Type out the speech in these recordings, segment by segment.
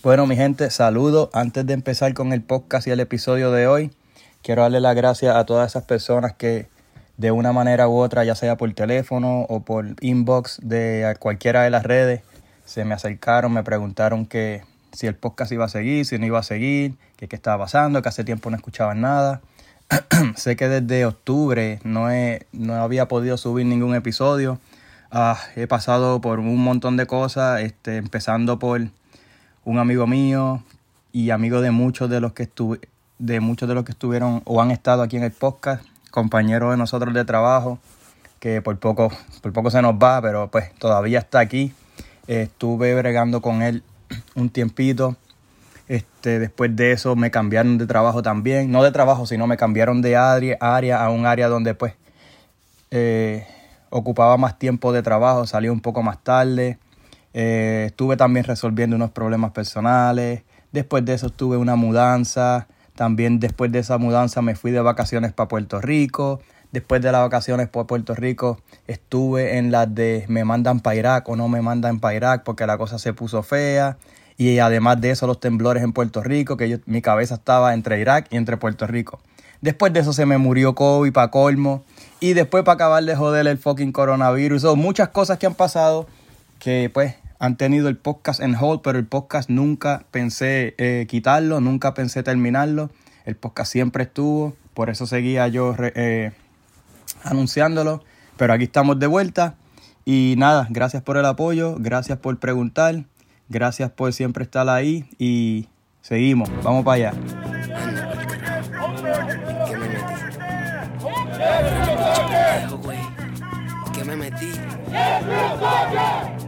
Bueno, mi gente, saludos. Antes de empezar con el podcast y el episodio de hoy, quiero darle las gracias a todas esas personas que de una manera u otra, ya sea por teléfono o por inbox de cualquiera de las redes, se me acercaron, me preguntaron que si el podcast iba a seguir, si no iba a seguir, que qué estaba pasando, que hace tiempo no escuchaban nada. sé que desde octubre no, he, no había podido subir ningún episodio. Ah, he pasado por un montón de cosas, este, empezando por un amigo mío y amigo de muchos de los que estuve, de muchos de los que estuvieron o han estado aquí en el podcast, compañero de nosotros de trabajo, que por poco, por poco se nos va, pero pues todavía está aquí. estuve bregando con él un tiempito. Este, después de eso me cambiaron de trabajo también. No de trabajo, sino me cambiaron de área, a un área donde pues eh, ocupaba más tiempo de trabajo, salí un poco más tarde. Eh, estuve también resolviendo unos problemas personales. Después de eso tuve una mudanza. También después de esa mudanza me fui de vacaciones para Puerto Rico. Después de las vacaciones por Puerto Rico estuve en las de me mandan para Irak o no me mandan para Irak porque la cosa se puso fea. Y además de eso los temblores en Puerto Rico, que mi cabeza estaba entre Irak y entre Puerto Rico. Después de eso se me murió COVID para colmo. Y después para acabar de joder el fucking coronavirus. Son muchas cosas que han pasado que pues han tenido el podcast en hold, pero el podcast nunca pensé eh, quitarlo, nunca pensé terminarlo. El podcast siempre estuvo, por eso seguía yo eh, anunciándolo. Pero aquí estamos de vuelta. Y nada, gracias por el apoyo, gracias por preguntar, gracias por siempre estar ahí y seguimos, vamos para allá. ¿Qué me metí?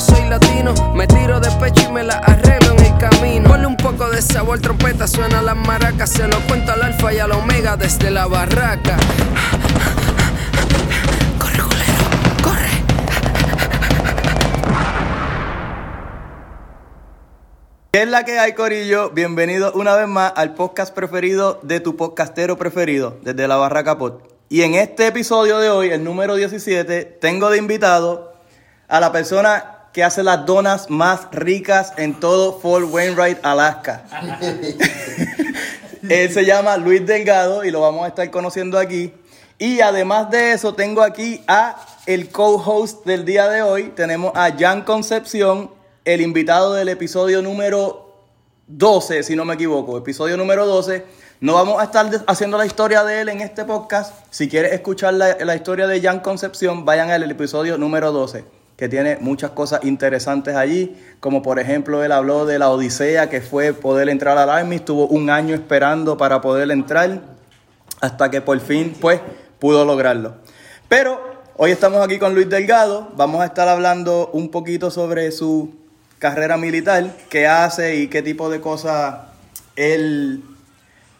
soy latino me tiro de pecho y me la arreglo en el camino. Ponle un poco de sabor, trompeta, suena las maracas. Se lo cuento al alfa y al omega desde la barraca. Corre, culero, corre. ¿Qué es la que hay, Corillo? Bienvenido una vez más al podcast preferido de tu podcastero preferido, desde la Barraca Pod. Y en este episodio de hoy, el número 17, tengo de invitado a la persona que hace las donas más ricas en todo Fort Wainwright, Alaska. Él se llama Luis Delgado y lo vamos a estar conociendo aquí. Y además de eso, tengo aquí a el co-host del día de hoy. Tenemos a Jan Concepción, el invitado del episodio número 12, si no me equivoco. Episodio número 12. No vamos a estar haciendo la historia de él en este podcast. Si quieres escuchar la, la historia de Jan Concepción, vayan al episodio número 12 que tiene muchas cosas interesantes allí, como por ejemplo él habló de la odisea que fue poder entrar al Army, estuvo un año esperando para poder entrar, hasta que por fin pues pudo lograrlo. Pero hoy estamos aquí con Luis Delgado, vamos a estar hablando un poquito sobre su carrera militar, qué hace y qué tipo de cosas él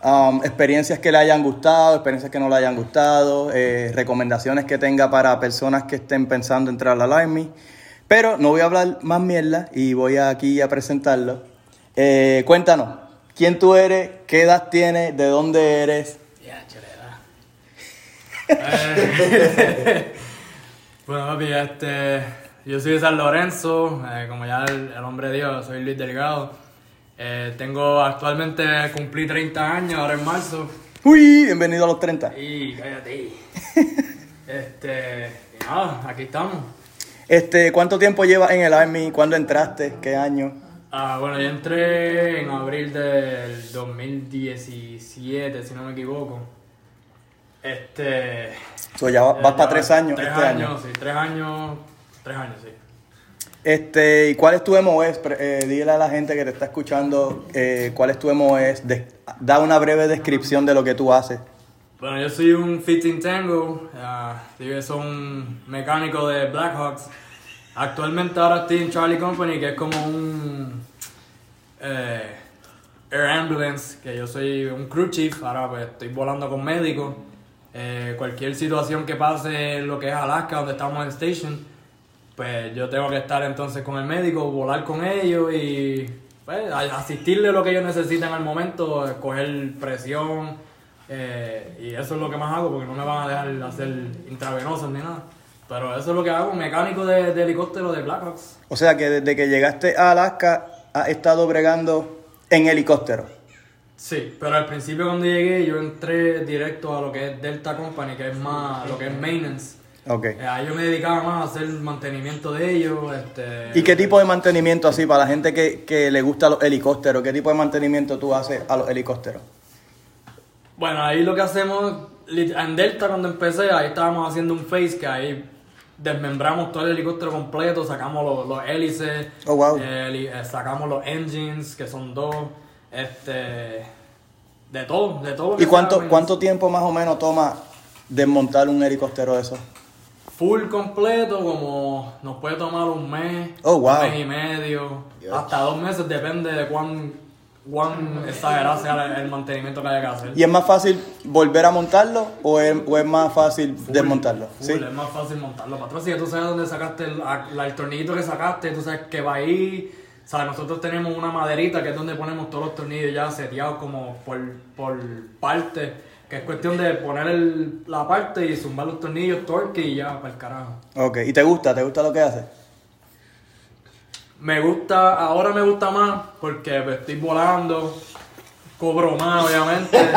Um, experiencias que le hayan gustado, experiencias que no le hayan gustado, eh, recomendaciones que tenga para personas que estén pensando entrar al Army. Pero no voy a hablar más mierda y voy aquí a presentarlo. Eh, cuéntanos, ¿quién tú eres? ¿Qué edad tienes? ¿De dónde eres? Ya, eh, bueno, papi, este, yo soy de San Lorenzo, como ya el, el hombre dijo, soy Luis Delgado. Eh, tengo actualmente, cumplí 30 años ahora en marzo. Uy, bienvenido a los 30. Y cállate. este, nada, aquí estamos. Este, ¿cuánto tiempo llevas en el Army? ¿Cuándo entraste? ¿Qué año? Ah, bueno, yo entré en abril del 2017, si no me equivoco. Este. So, ya vas, para tres años. Tres este años, año. sí, tres años. Tres años, sí. Este, ¿y cuál es tu MOS? Eh, dile a la gente que te está escuchando eh, cuál es tu MOS. da una breve descripción de lo que tú haces. Bueno, yo soy un fitting tango, uh, yo soy un mecánico de Blackhawks. Actualmente ahora estoy en Charlie Company, que es como un... Eh, Air Ambulance, que yo soy un crew chief, ahora pues estoy volando con médicos. Eh, cualquier situación que pase en lo que es Alaska, donde estamos en station, pues yo tengo que estar entonces con el médico, volar con ellos y pues, asistirle lo que ellos necesitan al momento, coger presión, eh, y eso es lo que más hago porque no me van a dejar hacer intravenosos ni nada. Pero eso es lo que hago, mecánico de, de helicóptero de Blackhawks. O sea que desde que llegaste a Alaska has estado bregando en helicóptero. Sí, pero al principio cuando llegué yo entré directo a lo que es Delta Company, que es más lo que es maintenance. Okay. Eh, ahí yo me dedicaba más a hacer mantenimiento de ellos. Este, ¿Y qué tipo de mantenimiento así para la gente que, que le gusta los helicópteros? ¿Qué tipo de mantenimiento tú haces a los helicópteros? Bueno, ahí lo que hacemos, en Delta cuando empecé, ahí estábamos haciendo un face que ahí desmembramos todo el helicóptero completo, sacamos los, los hélices, Oh, wow. eh, eh, sacamos los engines, que son dos, este, de todo, de todo. ¿Y cuánto, sea, cuánto tiempo más o menos toma desmontar un helicóptero de eso? Full completo, como nos puede tomar un mes, Oh, wow. un mes y medio, hasta dos meses, depende de cuán, cuán exagerado sea el, el mantenimiento que haya que hacer. ¿Y es más fácil volver a montarlo o es, o es más fácil desmontarlo? Full, ¿Sí? Es más fácil montarlo para atrás. Si tú sabes dónde sacaste el, el tornillito que sacaste, tú sabes que va ahí. O sea, nosotros tenemos una maderita que es donde ponemos todos los tornillos ya seteados como por, por parte. Que es cuestión de poner el- la parte y zumbar los tornillos, torque y ya, para el carajo. Ok, ¿y te gusta? ¿Te gusta lo que haces? Me gusta, ahora me gusta más porque pues, estoy volando, cobro más obviamente.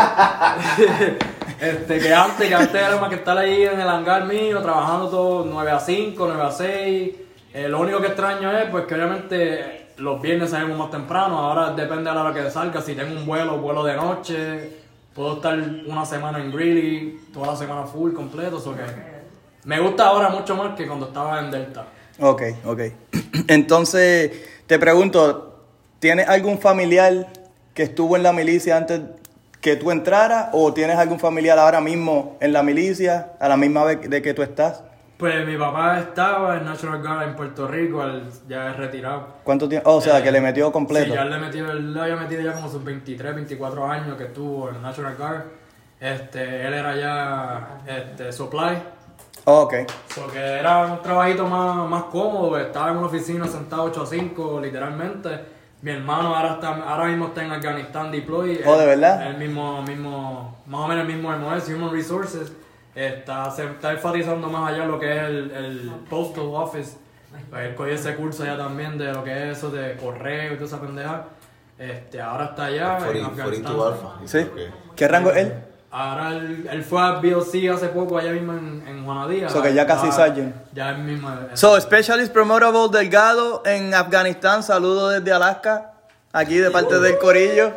este, que antes, que antes era más que estar ahí en el hangar mío, trabajando todo 9 a 5, 9 a 6. Eh, lo único que extraño es pues que obviamente los viernes salimos más temprano, ahora depende de la hora que salga, si tengo un vuelo, vuelo de noche, puedo estar una semana en Greeley, toda la semana full, completo, so que me gusta ahora mucho más que cuando estaba en Delta. Ok, ok. Entonces, te pregunto, ¿tienes algún familiar que estuvo en la milicia antes que tú entraras o tienes algún familiar ahora mismo en la milicia a la misma vez de que tú estás? Pues mi papá estaba en National Guard en Puerto Rico, él ya es retirado. ¿Cuánto tiempo? o sea, que le metió completo. Sí, ya le metió, él le había metido ya como sus 23, 24 años que estuvo en National Guard. Este, él era ya este, supply. Oh, ok. So que era un trabajito más, más cómodo, estaba en una oficina sentado 8 a 5, literalmente. Mi hermano ahora, está, ahora mismo está en Afganistán deploy. Oh, ¿de verdad? El mismo, mismo, más o menos el mismo MOS, Human Resources. Está, se está enfatizando más allá lo que es el, el Postal Office. Pues él cogió ese curso allá también de lo que es eso de correo y toda esa pendeja. Este, ahora está allá en 42 Afganistán. ¿Sí? Ok. ¿Qué rango es él? Ahora él, él fue a BLC hace poco allá mismo en, en Juanadía. So que ya casi sergeant. Ya es mismo. So, Specialist Promotable Delgado en Afganistán, saludo desde Alaska, aquí de parte del Corillo.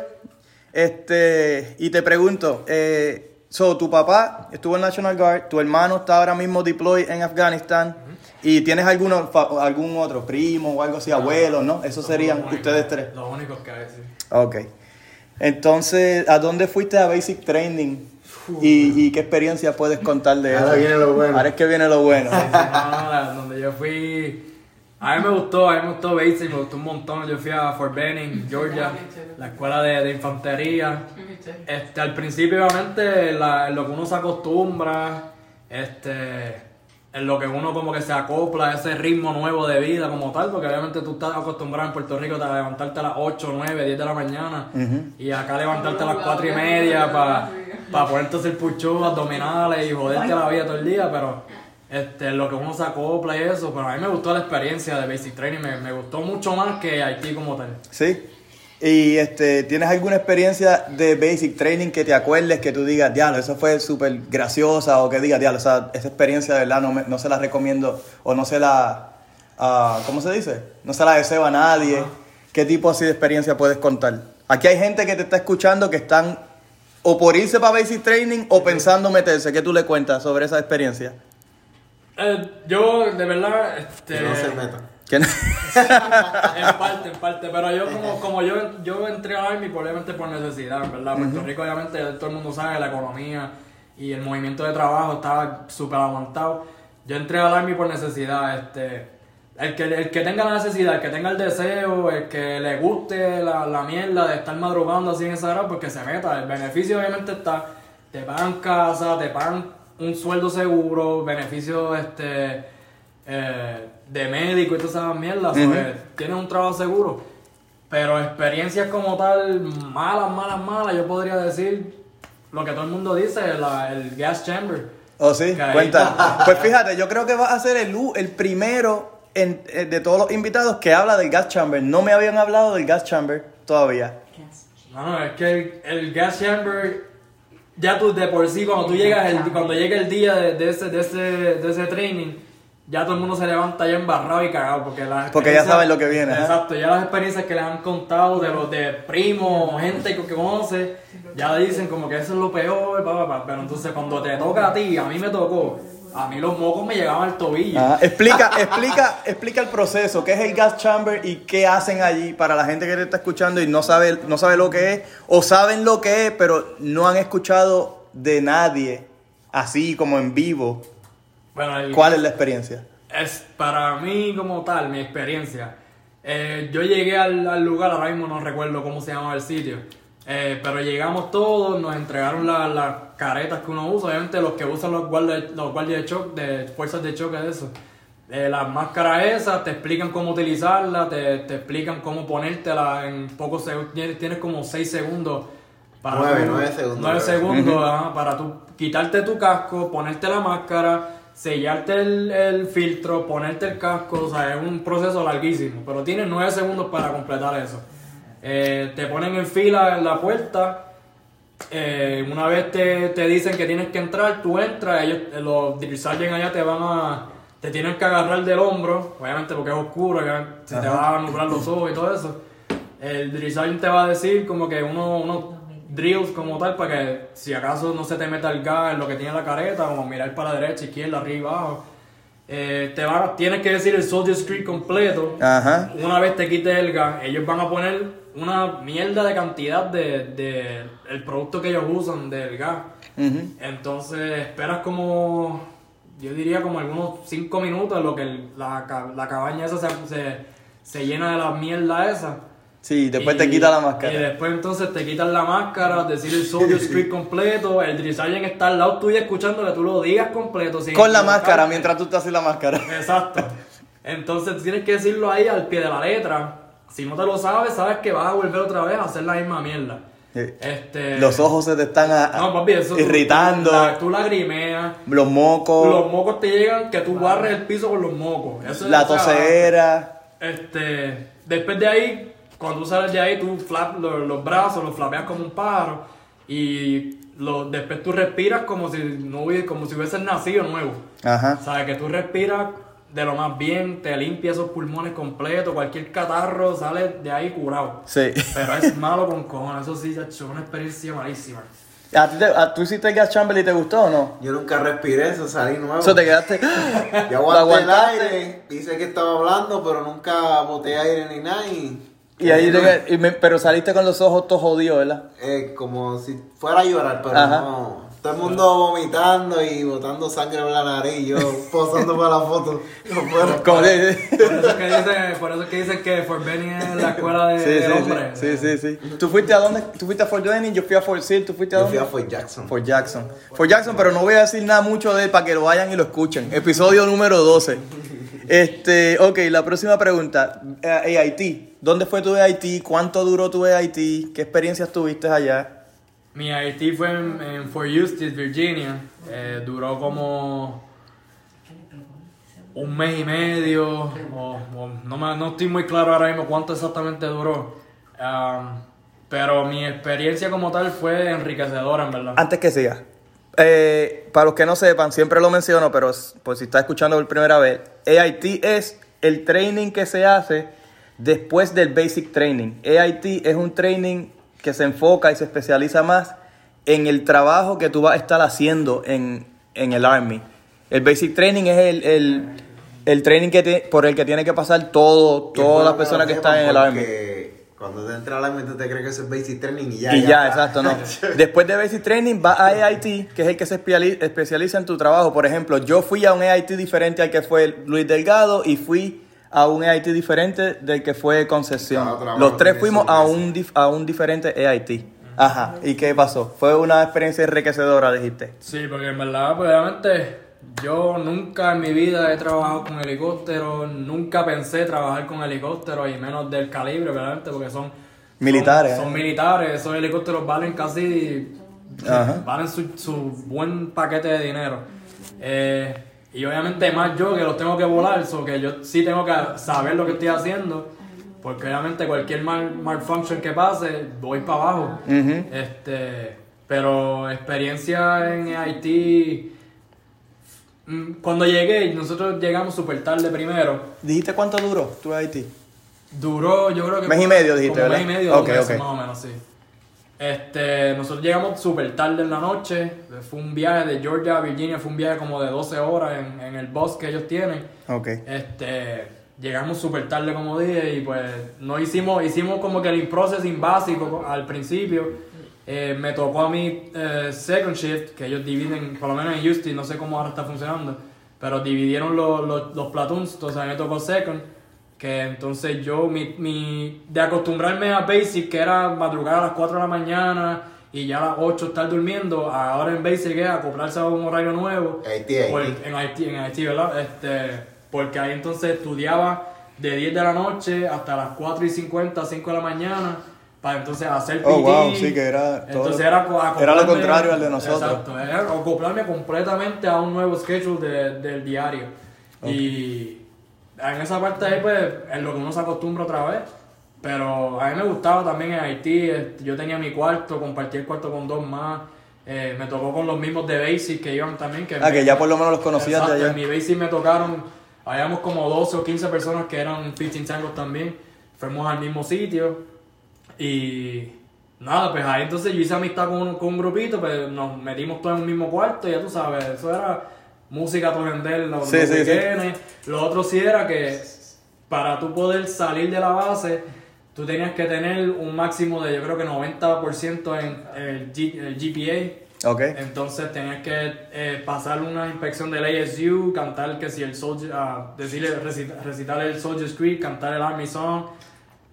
Este, y te pregunto, eh, so, tu papá estuvo en National Guard, tu hermano está ahora mismo deployed en Afganistán, y tienes alguno, fa- algún otro primo o algo así, abuelo, ¿no? Esos serían Los únicos- ustedes tres. Los únicos que hay, sí. Ok. Entonces, ¿a dónde fuiste a Basic Training? ¿Y, y qué experiencia puedes contar de eso? Ahora viene lo bueno. Ahora es que viene lo bueno. Sí, no, no, donde yo fui. A mí me gustó, a mí me gustó Basic, me gustó un montón. Yo fui a Fort Benning, Georgia, la escuela de, de infantería. Este, al principio, obviamente, la- en lo que uno se acostumbra, este, en lo que uno como que se acopla a ese ritmo nuevo de vida como tal, porque obviamente tú estás acostumbrado en Puerto Rico a levantarte a las 8, 9, 10 de la mañana y acá levantarte a las 4 y media para ponerte a hacer puchos, abdominales y joderte la vida todo el día, pero este, lo que uno se acopla y eso, pero a mí me gustó la experiencia de Basic Training, me, me gustó mucho más que Haití como tal. Sí. Y este, ¿tienes alguna experiencia de basic training que te acuerdes que tú digas, diablo, eso fue súper graciosa o que digas, diablo, esa, esa experiencia de verdad no, me- no se la recomiendo o no se la, ah, ¿cómo se dice? No se la deseo a nadie. ¿Qué tipo así de experiencia puedes contar? Aquí hay gente que te está escuchando que están o por irse para basic training o pensando meterse. ¿Qué tú le cuentas sobre esa experiencia? Eh, yo, de verdad, este... Que no se meta. En parte, en parte, pero yo como, como yo, yo entré a Army probablemente por necesidad, ¿verdad? Puerto Rico obviamente todo el mundo sabe la economía y el movimiento de trabajo estaba súper aguantado. Yo entré al Army por necesidad, este, el que, el que tenga la necesidad, el que tenga el deseo, el que le guste la, la mierda de estar madrugando así en esa hora, pues que se meta. El beneficio obviamente está, te pagan casa, te pagan un sueldo seguro, beneficio este eh, de médico y todas esas mierdas, Ujú. pues, tienes un trabajo seguro. Pero experiencias como tal, malas, malas, malas, yo podría decir lo que todo el mundo dice, la- el gas chamber. ¿Oh, sí? Cuenta. Pues fíjate, yo creo que vas a ser el, el primero en- eh, de todos los invitados que habla del gas chamber. No me habían hablado del gas chamber todavía. No, no, es que el, el gas chamber, ya tú de por sí, cuando tú llegas, el, cuando llega el día de, de ese, de, ese, de ese training, ya todo el mundo se levanta ya embarrado y cagado. Porque, las Porque ya saben lo que viene, ¿eh? Exacto, ya las experiencias que les han contado de los de primos o gente que conoce, ya dicen como que eso es lo peor, pa, pa, pa. pero entonces cuando te toca a ti, a mí me tocó, a mí los mocos me llegaban al tobillo. Ajá. Explica, explica, explica el proceso, qué es el gas chamber y qué hacen allí para la gente que te está escuchando y no sabe, no sabe lo que es, o saben lo que es, pero no han escuchado de nadie así como en vivo. Bueno, el- ¿Cuál es la experiencia? Es para mí como tal, mi experiencia. eh, yo llegué al, al lugar, ahora mismo no recuerdo cómo se llamaba el sitio, eh, pero llegamos todos, nos entregaron la- las caretas que uno usa, obviamente los que usan los guardias, los guardias de choque, de fuerzas de choque de eso. Eh, las máscaras esas te explican cómo utilizarla, te, te explican cómo ponértela en pocos segundos, tienes como 6 segundos. Nueve segundos, nueve creo. segundos, ajá, para tú quitarte tu casco, ponerte la máscara, sellarte el, el filtro, ponerte el casco, o sea, es un proceso larguísimo, pero tienes 9 segundos para completar eso. Eh, te ponen en fila en la puerta, eh, una vez te, te dicen que tienes que entrar, tú entras, ellos, eh, los sergeant allá te van a, te tienen que agarrar del hombro, obviamente porque es oscuro, se te van a nublar los ojos y todo eso. El sergeant te va a decir como que uno, unos drills como tal para que si acaso no se te meta el gas en lo que tiene la careta, como mirar para la derecha, izquierda, arriba, abajo. Eh, te van, tienes que decir el soldier script completo. Ajá. Una vez te quites el gas, ellos van a poner una mierda de cantidad de, de el producto que ellos usan del gas. Entonces esperas como, yo diría como algunos 5 minutos lo que el- la, la cabaña esa se, se, se llena de la mierda esa. Sí, después Y- te quita la Y máscara. después entonces te quitan la máscara, decir el soldier script completo, el drill sergeant está al lado tuyo escuchándole, tú lo digas completo. sin Con la máscara, mientras tú estás sin la máscara. Exacto. Entonces tienes que decirlo ahí al pie de la letra. Si no te lo sabes, sabes que vas a volver otra vez a hacer la misma mierda. Este, Los ojos se te están a- a- no, papi, eso tú- irritando, Tú, la- tú lagrimeas. los mocos, Los mocos te llegan que tú barres el piso con los mocos. Eso es, la tosedera. Este, después de ahí, cuando tú sales de ahí, tú flap los, los brazos, los flapeas como un pájaro. Y lo, después tú respiras como si, no hubiese, como si hubieses nacido nuevo. Ajá. O sea, que tú respiras de lo más bien, te limpias esos pulmones completos, cualquier catarro sale de ahí curado. Sí. Pero es malo con cojones, eso sí, es una experiencia malísima. ¿A ti te- a- ¿Tú hiciste el gas chamber y te gustó o no? Yo nunca respiré eso, salí nuevo. Eso te quedaste. Yo ¿Lo aguanté el aguantaste? aire, dice que estaba hablando, pero nunca boté aire ni nada. Y, Y ahí te- y me- pero saliste con los ojos todos jodidos, ¿verdad? eh, como si fuera a llorar, pero Ajá. no. Todo el mundo vomitando y botando sangre por la nariz. y Yo posando para la foto. No puedo. Como de- Por eso es que dicen, por eso es que, dicen que Fort Benning es la escuela de, Sí, sí, hombre. sí, sí, sí. ¿Tú fuiste a dónde? ¿Tú fuiste a Fort Benning? Yo fui a Fort Sill, ¿tú fuiste a Yo dónde? fui a Fort Jackson. Fort Jackson. Fort Jackson, pero no voy a decir nada mucho de él para que lo vayan y lo escuchen. Episodio número 12. Este, ok, la próxima pregunta. Eh, AIT. ¿Dónde fue tu AIT? ¿Cuánto duró tu AIT? ¿Qué experiencias tuviste allá? Mi IT fue en, en Fort Eustis, Virginia. Eh, duró como un mes y medio. o- no, me- no estoy muy claro ahora mismo cuánto exactamente duró. Um, pero mi experiencia como tal fue enriquecedora, en verdad. Antes que siga, eh, para los que no sepan, siempre lo menciono, pero por si está escuchando por primera vez, AIT es el training que se hace después del basic training. AIT es un training que se enfoca y se especializa más en el trabajo que tú vas a estar haciendo en, en el Army. El basic training es el, el, el training que tie- por el que tiene que pasar todo, las lo personas que están en el Army. Cuando te entra al Army, tú te crees que eso es basic training y ya. Y ya, exacto, no. Después de Basic Training va a AIT, que es el que se especializa en tu trabajo. Por ejemplo, yo fui a un AIT diferente al que fue Luis Delgado y fui a un EIT diferente del que fue Concepción. Otra Los tres fuimos a un, dif- a un diferente EIT. Ajá, ¿y qué pasó? Fue una experiencia enriquecedora, dijiste. Sí, porque en verdad, pues, obviamente, yo nunca en mi vida he trabajado con helicópteros, nunca pensé trabajar con helicópteros y menos del calibre, obviamente, porque son Militares, Son, ¿eh? son militares, esos helicópteros valen casi. Ajá. Valen su, su buen paquete de dinero. Eh, y obviamente, más yo que los tengo que volar, so que yo sí tengo que saber lo que estoy haciendo. Porque obviamente cualquier mal, malfunction que pase, voy para abajo. Este, pero experiencia en Haití. mm, Cuando llegué, nosotros llegamos súper tarde primero. ¿Dijiste cuánto duró tu EIT? Duró, yo creo que. Mes y medio, dijiste, como ¿verdad? Mes y medio, dos Ok, meses, ok. más o menos, sí. Este, nosotros llegamos súper tarde en la noche. Fue un viaje de Georgia a Virginia, fue un viaje como de 12 horas en, en el bus que ellos tienen. Ok. Este, llegamos súper tarde, como dije, y pues no hicimos, hicimos como que el processing básico al principio. Eh, me tocó a mí eh, second shift, que ellos dividen, por lo menos en Houston, no sé cómo ahora está funcionando, pero dividieron los, los, los platoons, entonces a mí me tocó second, que entonces yo, mi, mi, de acostumbrarme a basic, que era madrugar a las 4 de la mañana y ya a las 8 estar durmiendo, ahora en basic es acoplarse a un horario nuevo. Haití. Por- en Haití, en Haití, ¿verdad? Este, porque ahí entonces estudiaba de 10 de la noche hasta las 4 y 50, 5 de la mañana, para entonces hacer PT. Oh, wow, sí, que era todo- Entonces era, era lo contrario al de nosotros. Exacto, era acoplarme completamente a un nuevo schedule de- del diario. Y en esa parte ahí, pues, es lo que uno se acostumbra otra vez. Pero a mí me gustaba también en Haití. este, Yo tenía mi cuarto, compartí el cuarto con dos más. Eh, me tocó con los mismos de Basic que iban también. Que Ah, que ya por lo menos los conocías de Exacto, allá. En mi Basic me tocaron, habíamos como 12 o 15 personas que eran 15 tangos también. Fuimos al mismo sitio. Y nada, pues ahí entonces yo hice amistad con un, con un grupito, pues nos metimos todos en un mismo cuarto, ya tú sabes, eso era música todo vender, los, Sí, los sí, sí. Lo otro sí era que para tú poder salir de la base, tú tenías que tener un máximo de yo creo que 90% en el, G- el GPA. Ok. Entonces tenías que eh, pasar una inspección del ASU, cantar que si el soldier, ah, decirle, recita- recitar el Soldier Creed, cantar el Army Song,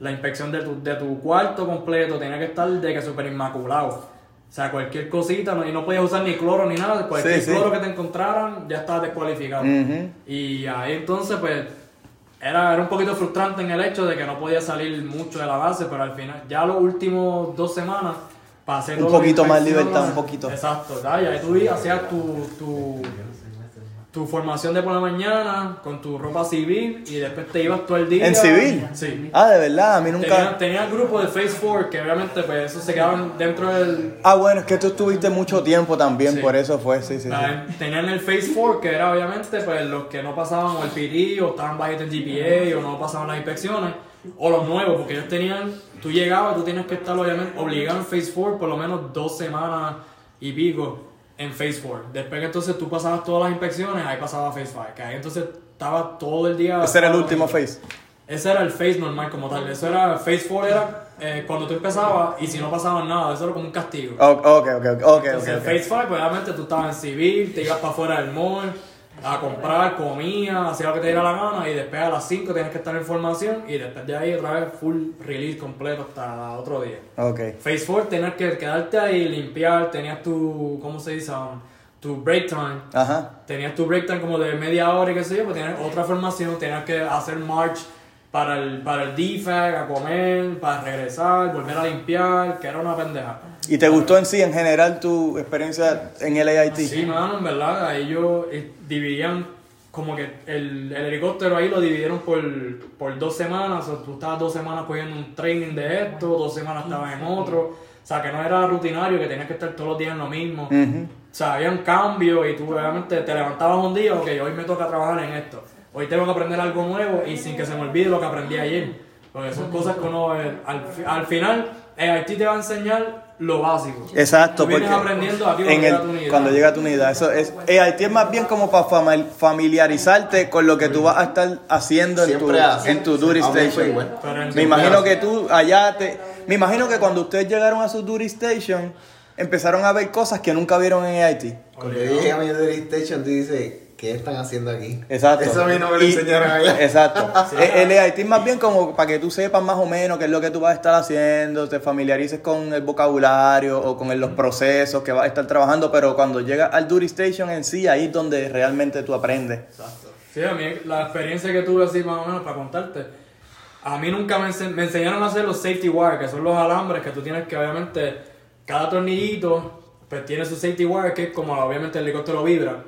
la inspección de tu, de tu cuarto completo, tenía que estar de que super inmaculado. O sea, cualquier cosita, no, y no podías usar ni cloro ni nada, cualquier Sí, sí. cloro que te encontraran ya estaba descualificado. Y ahí entonces, pues, era, era un poquito frustrante en el hecho de que no podía salir mucho de la base, pero al final, ya los últimos dos semanas, pasé Un poquito más libertad, un poquito. Exacto, ya, y ahí tú hacías tu, tu, tu formación de por la mañana con tu ropa civil y después te ibas todo el día. ¿En civil? Sí. Ah, de verdad, a mí nunca. tenía el grupo de Phase 4 que obviamente pues eso se quedaban dentro del... Ah, bueno, es que tú estuviste mucho tiempo también, Sí. por eso fue, sí, sí, sí. Ah, Tenían el Phase 4, que era obviamente pues, los que no pasaban o el PD o estaban bajitos en GPA o no pasaban las inspecciones, o los nuevos, porque ellos tenían, tú llegabas, tú tenías que estar obviamente obligado en Phase 4 por lo menos dos semanas y pico en Phase 4. Después que entonces tú pasabas todas las inspecciones, ahí pasaba Phase 5, que ahí entonces estaba todo el día... Ese era el último phase. Ese era el phase normal como tal. Eso era, phase 4 era eh, cuando tú empezabas y si no pasaba nada, eso era como un castigo. Oh, ok, ok, ok, ok, Entonces, ok, el ok. Phase 5, pues obviamente tú estabas en civil, te ibas para afuera del mall a comprar, comías, hacías lo que te diera la gana y después a las 5 tenías que estar en formación y después de ahí otra vez full release completo hasta otro día. Ok. Phase 4 tenías que quedarte ahí, limpiar, tenías tu, ¿cómo se dice? Um, tu break time. Ajá. Tenías tu break time como de media hora y qué sé yo, pues tenías otra formación, tenías que hacer march para el, para el DFAG, a comer, para regresar, volver a limpiar, que era una pendeja. ¿Y te gustó en sí, en general, tu experiencia en el AIT? Sí, mano, en verdad, ahí ellos eh, dividían como que el, el helicóptero ahí lo dividieron por, por dos semanas, o tú estabas dos semanas cogiendo un training de esto, dos semanas estabas en otro, o sea, que no era rutinario, que tenías que estar todos los días en lo mismo. O sea, habían cambios y tú obviamente te levantabas un día, ok, hoy me toca trabajar en esto. Hoy tengo que aprender algo nuevo y sin que se me olvide lo que aprendí ayer. Porque son cosas que uno, eh, al, al final, el Haití te va a enseñar lo básico. Exacto, porque aprendiendo aquí en cuando el- llega tu unidad. cuando llega a tu unidad. Eso es, AIT es más bien como para fami- familiarizarte con lo que tú vas a estar haciendo en tu, en tu station. Me imagino que tú allá te... Me imagino que cuando ustedes llegaron a su duty station, empezaron a ver cosas que nunca vieron en AIT. Cuando yo llegué a mi duty station, tú dices, ¿qué están haciendo aquí? Exacto. Eso a mí no me lo Y- enseñaron allá. Exacto. Eh, El EIT es más bien como para que tú sepas más o menos qué es lo que tú vas a estar haciendo, te familiarices con el vocabulario o con el- los procesos que vas a estar trabajando, pero cuando llegas al duty station en sí, ahí es donde realmente tú aprendes. Exacto. Sí, a mí la experiencia que tuve así más o menos para contarte, a mí nunca me, ense- me enseñaron a hacer los safety wire, que son los alambres que tú tienes que obviamente, cada tornillito pues tiene su safety wire que como obviamente el helicóptero vibra,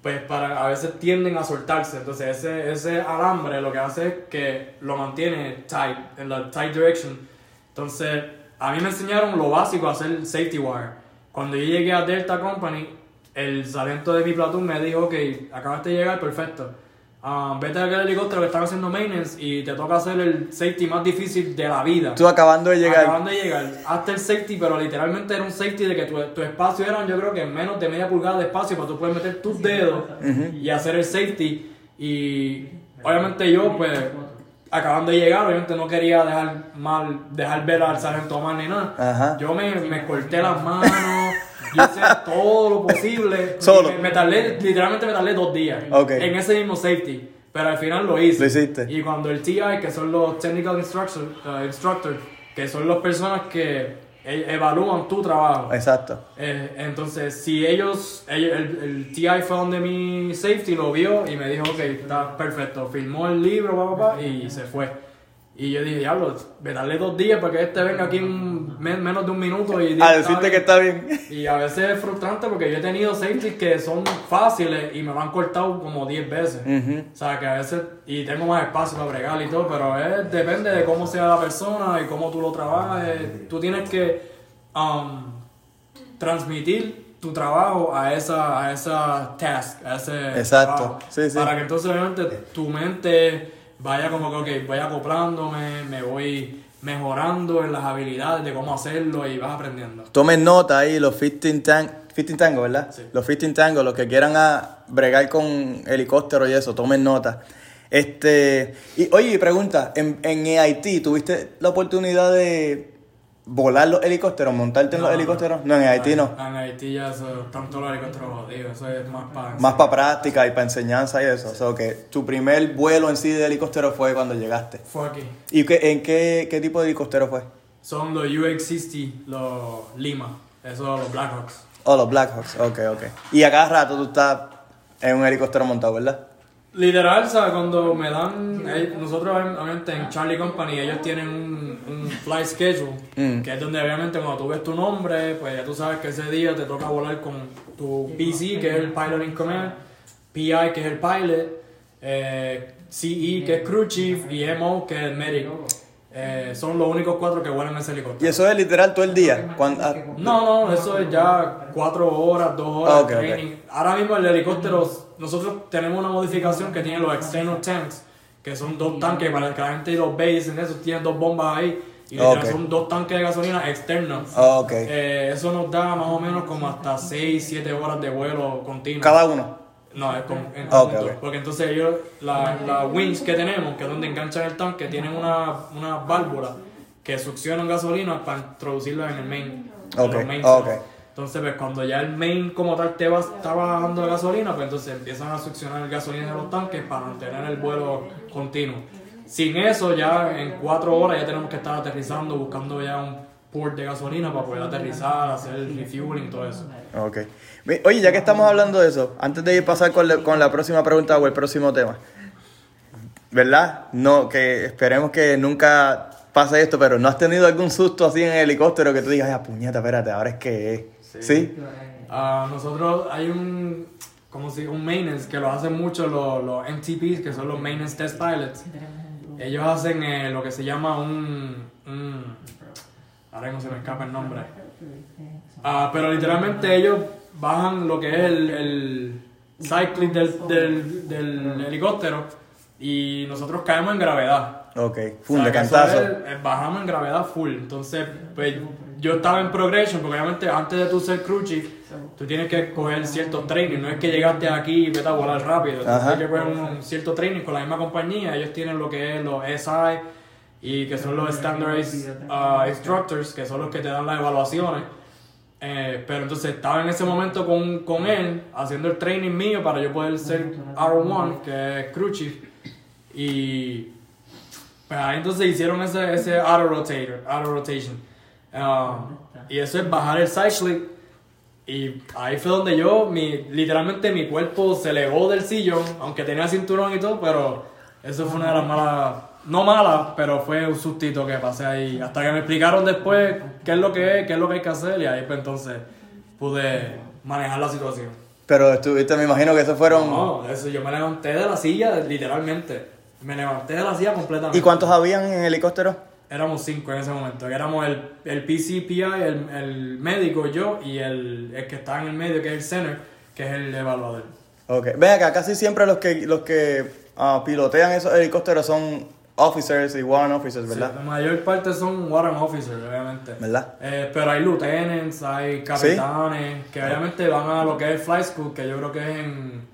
pues para a veces tienden a soltarse, entonces ese, ese alambre lo que hace es que lo mantiene tight, en la tight direction. Entonces, a mí me enseñaron lo básico a hacer safety wire. Cuando yo llegué a Delta Company, el sargento de mi platoon me dijo, ok, acabaste de llegar, perfecto. Ah, vete a aquel helicóptero que están haciendo maintenance y te toca hacer el safety más difícil de la vida. Tú acabando de llegar. Acabando de llegar, hasta el safety, pero literalmente era un safety de que tu, tu espacio era, yo creo que menos de media pulgada de espacio para tú poder meter tus dedos y hacer el safety. Y obviamente yo, pues, acabando de llegar, obviamente no quería dejar mal, dejar ver al sargento mal ni nada. Ajá. Yo me, me corté las manos, yo hice todo lo posible. Solo. Me, me tardé, literalmente me tardé dos días Ok. en ese mismo safety. Pero al final lo hice. Lo hiciste. Y cuando el TI, que son los Technical Instructor, uh, Instructors, que son las personas que e- evalúan tu trabajo. Exacto. Eh, entonces, si ellos, ellos- el, el TI fue donde mi safety lo vio y me dijo, ok, está perfecto, firmó el libro, pa, pa, pa, y se fue. Y yo dije, diablo, me darle dos días para que este venga aquí men- menos de un minuto y A "Está decirte bien". que está bien. Y a veces es frustrante porque yo he tenido safeties que son fáciles y me lo han cortado como 10 veces. O sea, que a veces, y tengo más espacio para bregar y todo, pero es, depende de cómo sea la persona y cómo tú lo trabajes. Tú tienes que um, transmitir tu trabajo a esa, a esa task, a ese Exacto. trabajo. Sí, sí. Para que entonces obviamente tu mente vaya como que, ok, voy acoplándome, me voy mejorando en las habilidades de cómo hacerlo y vas aprendiendo. Tomen nota ahí los 15 tang 15 tango, ¿verdad? Sí. Los 15 tango, los que quieran a bregar con helicóptero y eso, tomen nota. Este, y oye, pregunta, en, en EIT, ¿tuviste la oportunidad de volar los helicópteros, montarte en los helicópteros? No, en EIT no. En Haití ya eso, tanto los helicópteros jodidos, eso es más para... Más para práctica y para enseñanza y eso. O sea, que tu primer vuelo en sí de helicóptero fue cuando llegaste. Fue aquí. ¿Y qué, en qué, qué tipo de helicóptero fue? Son los UX-60, los Lima, esos los Blackhawks. Oh, los Blackhawks, ok, ok. Y a cada rato tú estás en un helicóptero montado, ¿verdad? Literal, ¿sabes? Cuando me dan, eh, nosotros obviamente en Charlie Company ellos tienen un, un flight schedule, Mm. que es donde obviamente cuando tú ves tu nombre, pues ya tú sabes que ese día te toca volar con tu PC, que es el Pilot in Command, PI, que es el Pilot, eh, CE, que es Crew Chief, y MO, que es el Medic. Eh, son los únicos cuatro que vuelan ese helicóptero. Y eso es literal todo el día. Cuando, ah, No, no, eso es ya cuatro horas, dos horas Ah, de training. Ahora mismo el helicóptero, nosotros tenemos una modificación que tiene los external tanks, que son dos tanques para que la gente los ve y dicen eso, tienen dos bombas ahí. Y son dos tanques de gasolina externos. Ah. Eh, eso nos da más o menos como hasta 6, 7 horas de vuelo continuo. cada uno. No, es con, en Ah, ok, conjunto. ok. Porque entonces ellos, la, la wings que tenemos, que es donde enganchan el tanque, tienen una, una válvula que succionan gasolina para introducirla en el main. en Ok, los main. Entonces, pues cuando ya el main como tal te va, está bajando la gasolina, pues entonces empiezan a succionar el gasolina de los tanques para mantener el vuelo continuo. Sin eso, ya en cuatro horas ya tenemos que estar aterrizando, buscando ya un port de gasolina para poder aterrizar, hacer el refueling y todo eso. Ok. Oye, ya que estamos hablando de eso, antes de ir pasar con, la- con la próxima pregunta o el próximo tema, ¿verdad? No, que esperemos que nunca pase esto, pero ¿no has tenido algún susto así en el helicóptero que tú digas, ay, puñeta, espérate, ahora es que es? ¿Sí? Ah, nosotros hay un, como si, un maintenance que lo hacen mucho los, los MTPs, que son los Maintenance Test Pilots. Ellos hacen eh, lo que se llama un, un- Ahora no se me escapa el nombre. Ah, pero literalmente ellos bajan lo que es el, el cycling del, del, del helicóptero y nosotros caemos en gravedad. Ok, O fun, sea, de cantazo. es- bajamos en gravedad full. Entonces, pues yo estaba en progression, porque obviamente antes de tú ser crew chief, tú tienes que coger ciertos training. No es que llegaste aquí y vete a volar rápido. Tienes que coger un cierto training con la misma compañía. Ellos tienen lo que es los SI y que son los Standardized uh, Instructors, que son los que te dan las evaluaciones. Eh, pero entonces estaba en ese momento con, con él haciendo el training mío para yo poder ser R1, que es crew chief. Y pues ahí entonces hicieron ese, ese auto rotator, auto rotation. Um, y eso es bajar el cycling. Y ahí fue donde yo, mi, literalmente mi cuerpo se elevó del sillón, aunque tenía cinturón y todo, pero eso fue una de las malas, no malas, pero fue un sustito que pasé ahí. Hasta que me explicaron después qué es lo que es, qué es lo que hay que hacer, y ahí pues entonces pude manejar la situación. Pero estuviste, me imagino que esos fueron... No, eso, yo me levanté de la silla, literalmente. Me levanté de la silla completamente. ¿Y cuántos habían en helicóptero? Éramos cinco en ese momento. que Éramos el, el PCPI, el, el médico, yo y el, el que está en el medio, que es el center, que es el evaluador. Ok. Ven acá, casi siempre los que, los que ah, pilotean esos helicópteros son officers y warrant officers, ¿verdad? Sí, la mayor parte son warrant officers, obviamente. ¿Verdad? Eh, pero hay lieutenants, hay capitanes, que obviamente van a lo que es Flight School, que yo creo que es en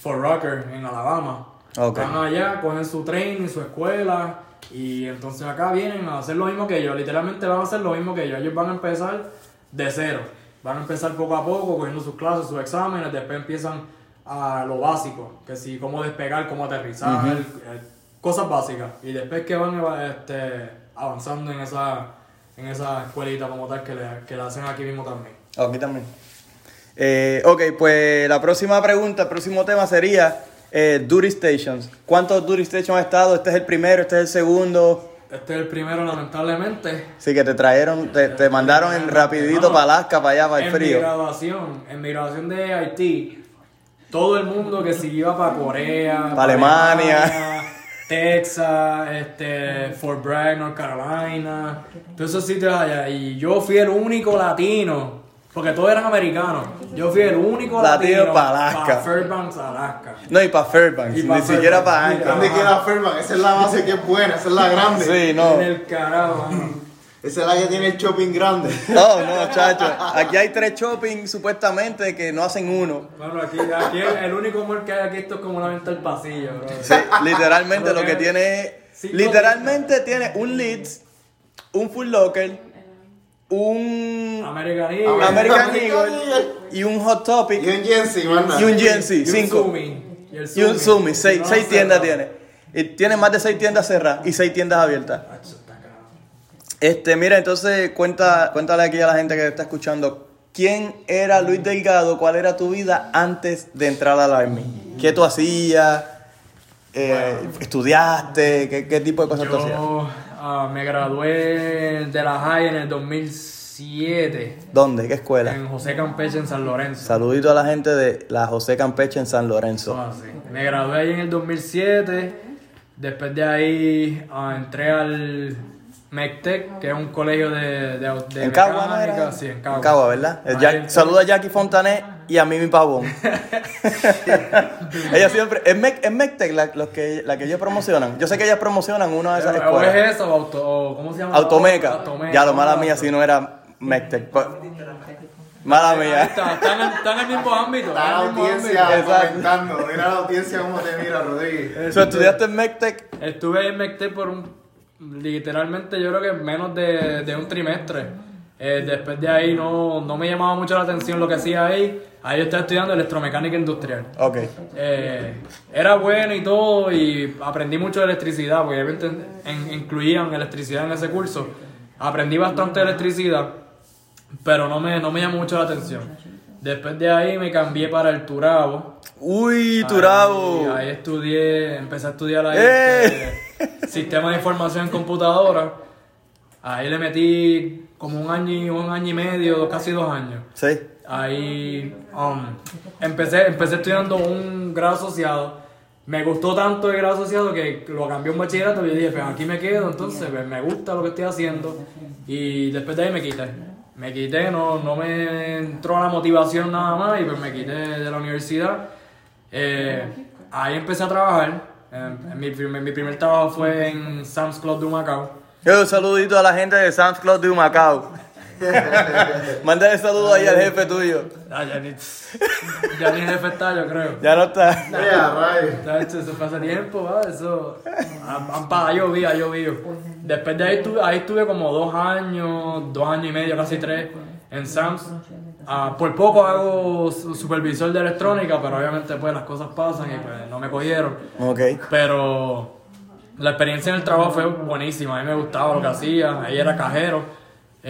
Fort Rocker, en Alabama. Ok. Van allá, cogen su training, su escuela, y entonces acá vienen a hacer lo mismo que yo. Literalmente van a hacer lo mismo que yo. Ellos van a empezar de cero. Van a empezar poco a poco, cogiendo sus clases, sus exámenes, después empiezan a lo básico, que si cómo despegar, cómo aterrizar, eh, cosas básicas. Y después que van este, avanzando en esa, en esa escuelita como tal que le, que le hacen aquí mismo también. Aquí también. Eh, ok, pues la próxima pregunta, el próximo tema sería eh, duty stations. ¿Cuántos duty stations has estado? Este es el primero, este es el segundo. Este es el primero, lamentablemente. Sí, que te trajeron, te, te mandaron en rapidito para Alaska, para allá, para el en mi frío. graduación, en mi graduación de Haití, todo el mundo que se iba para Corea, Pa' Alemania. Texas, este, Fort Bragg, North Carolina, todos esos sitios allá. Y yo fui el único latino, porque todos eran americanos. Yo fui el único Latino latino, pa' Alaska. pa' Fairbanks, Alaska. No, y para Fairbanks, Y ni siquiera para mira. Anchor. ¿Dónde queda Fairbanks? Esa es la base que es buena, esa es la grande. Sí, no. En el carajo, mano. Esa es la que tiene el shopping grande. No, no, chacho. Aquí hay tres shopping supuestamente que no hacen uno. Bueno, aquí, aquí el, el único mall que hay aquí esto es como una venta del pasillo, bro. Sí, literalmente lo que tiene. Literalmente tiene un Leeds, un Full Locker, un American Eagle. American American Eagle Eagle. y un Hot Topic Y un Jensi, y un un Cinco. Y, el Y un Sumi. Seis, No, seis tiendas tiene. Y tiene más de seis tiendas cerradas y seis tiendas abiertas. Cabrón. Este, mira, entonces cuenta, cuéntale aquí a la gente que está escuchando. ¿Quién era Luis Delgado? ¿Cuál era tu vida antes de entrar al Army? ¿Qué tú hacías? Eh, ¿Estudiaste? ¿Qué, qué tipo de cosas tú hacías? Ah, me gradué de la high en el 2007 ¿Dónde? ¿Qué escuela? en José Campeche en San Lorenzo. Saludito a la gente de la José Campeche en San Lorenzo. Ah, sí. Me gradué ahí en el 2007. Después de ahí ah, entré al MECTEC, que es un colegio de, de, de ¿En Cagua no mecánica. era? Sí, en Cagua. En Cagua, ¿verdad? Jack- saluda a Jackie Fontané y a Mimi Pavón. ella siempre... Es, Mec, es Mectec la, los que, la que ellos promocionan. Yo sé que ellas promocionan una de esas O escuelas. es eso, o auto, o ¿cómo se llama? Automeca. Automeca. Ya lo mala mía si no era Mectec. Pues, Mala mía. Está, está en el, está en el mismo ámbito. Está la en el mismo audiencia comentando. Mira la audiencia cómo te mira, Rodríguez. ¿Estudiaste en Mectec? Estuve en MECTEC por un, literalmente yo creo que menos de, de un trimestre. Eh, después de ahí no, no me llamaba mucho la atención lo que hacía ahí. Ahí yo estaba estudiando electromecánica industrial. Ok. Eh, era bueno y todo y aprendí mucho de electricidad, porque obviamente en- incluían electricidad en ese curso. Aprendí bastante de electricidad, pero no me, no me llamó mucho la atención. Después de ahí me cambié para el Turabo. Uy, Turabo. ahí estudié, empecé a estudiar ahí ¡Eh! este, sistema de información en computadora. Ahí le metí como un año, un año y medio, casi dos años. Sí. Ahí um, empecé, empecé estudiando un grado asociado. Me gustó tanto el grado asociado que lo cambié a un bachillerato y yo dije, pues aquí me quedo, entonces pues, me gusta lo que estoy haciendo. Y después de ahí me quité. Me quité, no, no me entró la motivación nada más y pues me quité de la universidad. Eh, ahí empecé a trabajar. Eh, mi, primer, trabajo fue en Sam's Club de Macao. Yo, saludito a la gente de Sam's Club de Macao. Mándale saludo ahí al jefe tuyo. Ah, ya ni, ya ni jefe está, yo creo. Ya no está. Ya. Tacho, Eso fue hace tiempo, ¿va? Eso. Han, han pa- ha llovido, ha llovido. Después de ahí estuve, ahí estuve como dos años, dos años y medio, casi tres, en Sams. Ah, por poco hago su- supervisor de electrónica, pero obviamente pues las cosas pasan y pues no me cogieron. Ok. Pero la experiencia en el trabajo fue buenísima, a mí me gustaba lo que hacía, ahí era cajero.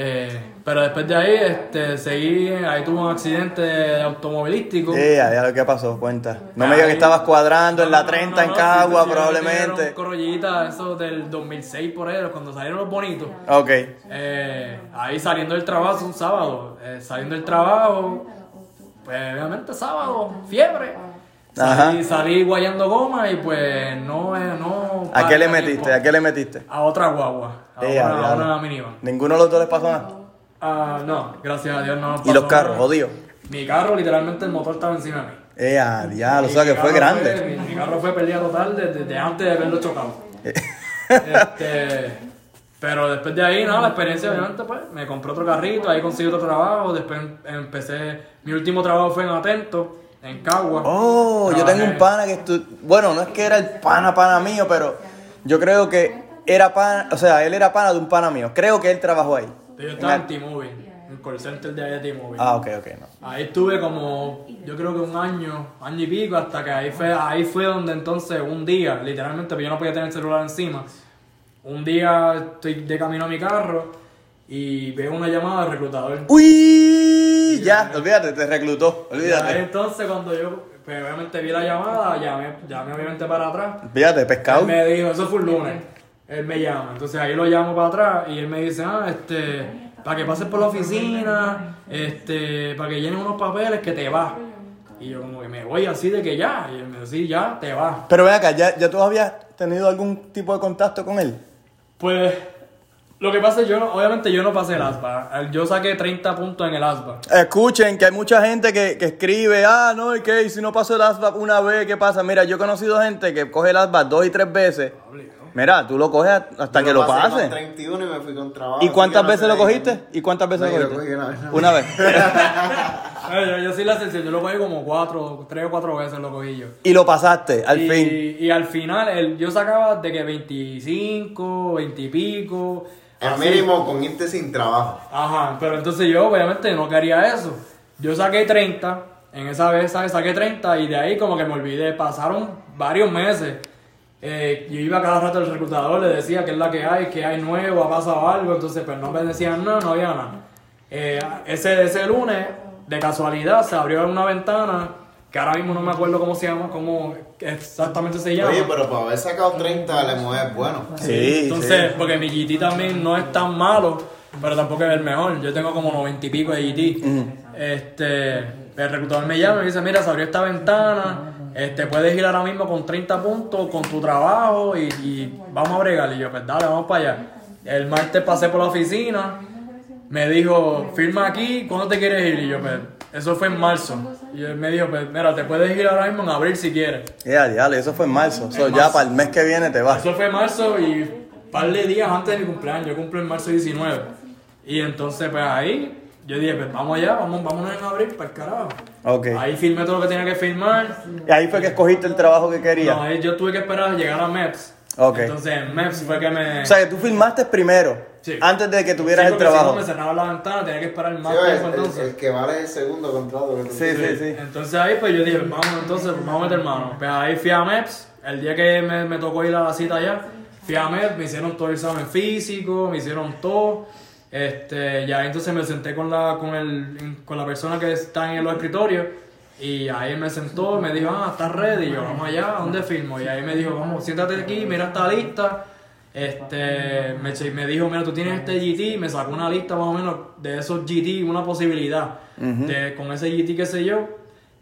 Eh, pero después de ahí este, seguí, ahí tuve un accidente automovilístico. Eh, ya lo que pasó, cuenta. No me digas que estabas cuadrando en la No, no, 30 en Cagua, sí, sí, probablemente. Corollita, eso del 2006 por ahí, cuando salieron los bonitos. Ok. Eh, ahí saliendo del trabajo, un sábado, eh, saliendo del trabajo, pues obviamente sábado, fiebre. Salí, salí guayando goma y pues no, eh, no. ¿A qué le metiste? tiempo. ¿A qué le metiste? A otra guagua, a Eh, una, a a diablo. una minivan. Ninguno de los dos les pasó nada. Ah, no, gracias a Dios no. nos ¿Y los pasó carros, nada. jodidos? Mi carro, literalmente el motor estaba encima de mí. Eh, a diablo, o sea que fue grande. mi, mi carro fue pérdida total desde, desde antes de haberlo chocado. Este, pero después de ahí, nada, la experiencia obviamente, pues, me compré otro carrito, ahí conseguí otro trabajo, después em- empecé, mi último trabajo fue en Atento, en Cagua. Oh, yo tengo un pana que estu- Bueno, no es que era el pana pana mío, pero yo creo que era pana, o sea, él era pana de un pana mío. Creo que él trabajó ahí. Yo estaba en T-Mobile, en el call center de ahí de T-Mobile. Ah, ok, ok, no. Ahí estuve como, yo creo que un año, año y pico, hasta que ahí fue, ahí fue donde entonces un día, literalmente, yo no podía tener el celular encima. Un día estoy de camino a mi carro y veo una llamada del reclutador. Uy, ya, olvídate, te reclutó, olvídate. entonces cuando yo, pues, obviamente vi la llamada, llamé, llamé obviamente para atrás. Él pescado. me dijo, eso fue un lunes. Él me llama. Entonces ahí lo llamo para atrás y él me dice, ah, este, para que pases por la oficina, este, para que llenes unos papeles que te vas. Y yo como que me voy así de que ya. Y él me dice, ya, te vas. Pero ven acá, ¿ya, ¿ya tú habías tenido algún tipo de contacto con él? Pues, lo que pasa es yo, no- obviamente yo no pasé el ASBA. Yo saqué 30 puntos en el ASBA. Escuchen, que hay mucha gente que, que escribe, ah, no, ¿y qué? ¿Y si no paso el ASVAB una vez, ¿qué pasa? Mira, yo he conocido gente que coge el ASVAB dos y tres veces. Mira, tú lo coges hasta que lo pasé con pases. 31 y me fui con trabajo. ¿Y cuántas que no veces lo cogiste? ¿Y cuántas veces No, lo yo lo cogiste? cogí una vez. Una vez. Yo, yo sí la excepción, yo lo cogí como cuatro, tres o cuatro veces lo cogí yo. y lo pasaste, al y, fin. Y al final, el, yo sacaba de que 25, 20 y pico. El así. mínimo con irte sin trabajo. Ajá, pero entonces yo obviamente no quería eso. Yo saqué 30, en esa vez ¿sabes? saqué 30 y de ahí como que me olvidé. Pasaron varios meses. Eh, yo iba cada rato al reclutador, le decía que es la que hay, que hay nuevo, ha pasado algo. Entonces, pues no me decían nada, no había nada. Eh, ese, ese lunes, de casualidad, se abrió una ventana que ahora mismo no me acuerdo cómo se llama, cómo exactamente se llama. Oye, pero para haber sacado 30 le mueves bueno. Sí, Entonces, sí. porque mi GT también no es tan malo, pero tampoco es el mejor. Yo tengo como 90 y pico de GT. Este, el reclutador me llama y me dice, mira, se abrió esta ventana, este, puedes ir ahora mismo con 30 puntos con tu trabajo y, y vamos a bregar. Y yo, pues dale, vamos para allá. El martes pasé por la oficina, me dijo, firma aquí, ¿cuándo te quieres ir? Y yo, pues, eso fue en marzo. Y él me dijo, pues, mira, te puedes ir ahora mismo en abril si quieres. Ya, ya, eso fue en marzo. So, En ya marzo. para el mes que viene te vas. Eso fue en marzo y un par de días antes de mi cumpleaños. Yo cumplo en marzo 19. Y entonces, pues ahí, yo dije, pues vamos allá, vamos, vámonos en abril para el carajo. Ok. Ahí firmé todo lo que tenía que firmar. Y ahí fue que escogiste el trabajo que No, querías. ahí yo tuve que esperar a llegar a MEPS. Ok. Entonces en MEPS fue que me... O sea, que tú filmaste primero, Sí. antes de que Sí, tuvieras el porque si trabajo. no me cerraba la ventana, tenía que esperar más Sí, tiempo el, entonces. el- el que vale es el segundo contrato que Sí, sí, sí. Entonces ahí pues yo dije, vamos entonces, pues, vamos a meter mano. Pues ahí fui a MEPS, el día que me, me tocó ir a la cita allá, fui a MEPS, me hicieron todo el examen físico, me hicieron todo. Este, ya entonces me senté con la, con el, con la persona que está en los escritorios y ahí él me sentó, me dijo, ah, estás ready, y yo, vamos allá, ¿a dónde firmo? Y ahí me dijo, vamos, siéntate aquí, mira esta lista. Este, me, me dijo, mira, tú tienes este GT, me sacó una lista más o menos de esos GT, una posibilidad de, con ese GT, qué sé yo,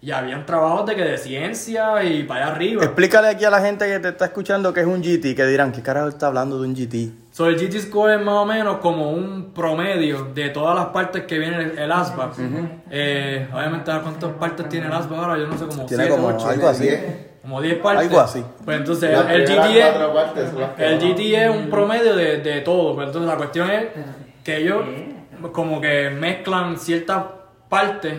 y habían trabajos de que de ciencia y para allá arriba. Explícale aquí a la gente que te está escuchando que es un GT, que dirán, ¿qué carajo está hablando de un GT? So, el GT Score es más o menos como un promedio de todas las partes que viene el, el. Eh, obviamente, ¿cuántas partes tiene el ASVAB ahora? Yo no sé, como Tiene 7, como 8, algo así. Como 10 partes. Algo así. Pues entonces, el primeras GT es... cuatro partes El van. GT es un promedio de, de todo, pero entonces la cuestión es que ellos como que mezclan ciertas partes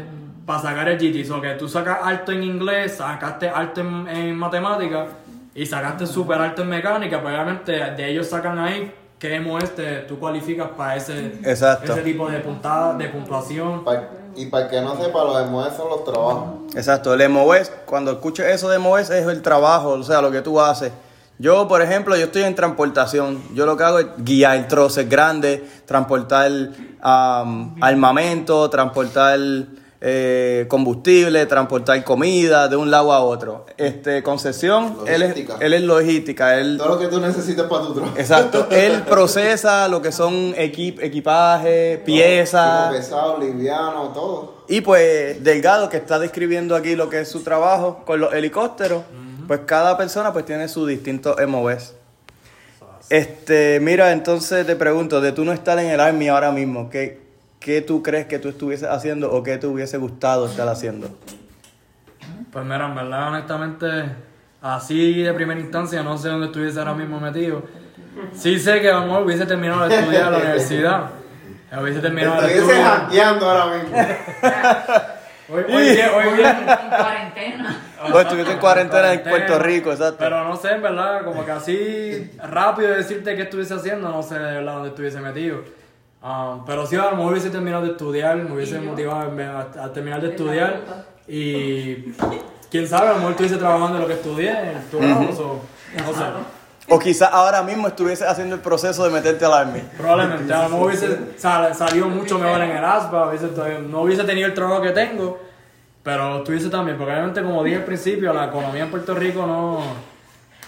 para sacar el GT. O que tú sacas alto en inglés, sacaste alto en, en matemáticas y sacaste súper alto en mecánica, pues obviamente de ellos sacan ahí qué MOS te, tú cualificas para ese, Exacto. ese tipo de puntada, de puntuación. Pa- y para el que no sepa, los MOS son los trabajos. Exacto, el MOS, cuando escuches eso de MOS es el trabajo, o sea, lo que tú haces. Yo, por ejemplo, yo estoy en transportación. Yo lo que hago es guiar troces grandes, transportar am, armamento, transportar eh, combustible, transportar comida de un lado a otro. Este, Concesión, él es, Logística. él es logística, él Todo lo que tú necesites para tu trabajo. Exacto, él procesa lo que son equip- equipaje, piezas. pesado, liviano, todo. Y pues Delgado, que está describiendo aquí lo que es su trabajo con los helicópteros, pues cada persona pues tiene su distinto MOS. Este, mira, entonces te pregunto, de tú no estar en el Army ahora mismo, ¿qué, qué tú crees que tú estuvieses haciendo o qué te hubiese gustado estar haciendo? Pues mira, en verdad, honestamente, así de primera instancia, no sé dónde estuviese ahora mismo metido. Sí sé que a lo mejor hubiese terminado de estudiar en la universidad. Hubiese terminado de Estuviese estudiar. hackeando ahora mismo. Hoy, hoy bien, hoy bien. en cuarentena. O estuviste en cuarentena en Puerto Rico, exacto. Pero no sé, en verdad, como que así rápido decirte qué estuviese haciendo, no sé de verdad dónde estuviese metido. Um, pero sí, a lo mejor hubiese terminado de estudiar, me hubiese motivado a, a terminar de estudiar y quién sabe, a lo mejor estuviese trabajando en lo que estudié, en tu so, no sé. O quizás ahora mismo estuviese haciendo el proceso de meterte al Army. Probablemente, a lo mejor hubiese sal- salido mucho mejor en el ASPA, hubiese, no hubiese tenido el trabajo que tengo, pero estuviese también, porque obviamente como dije al principio, la economía en Puerto Rico no,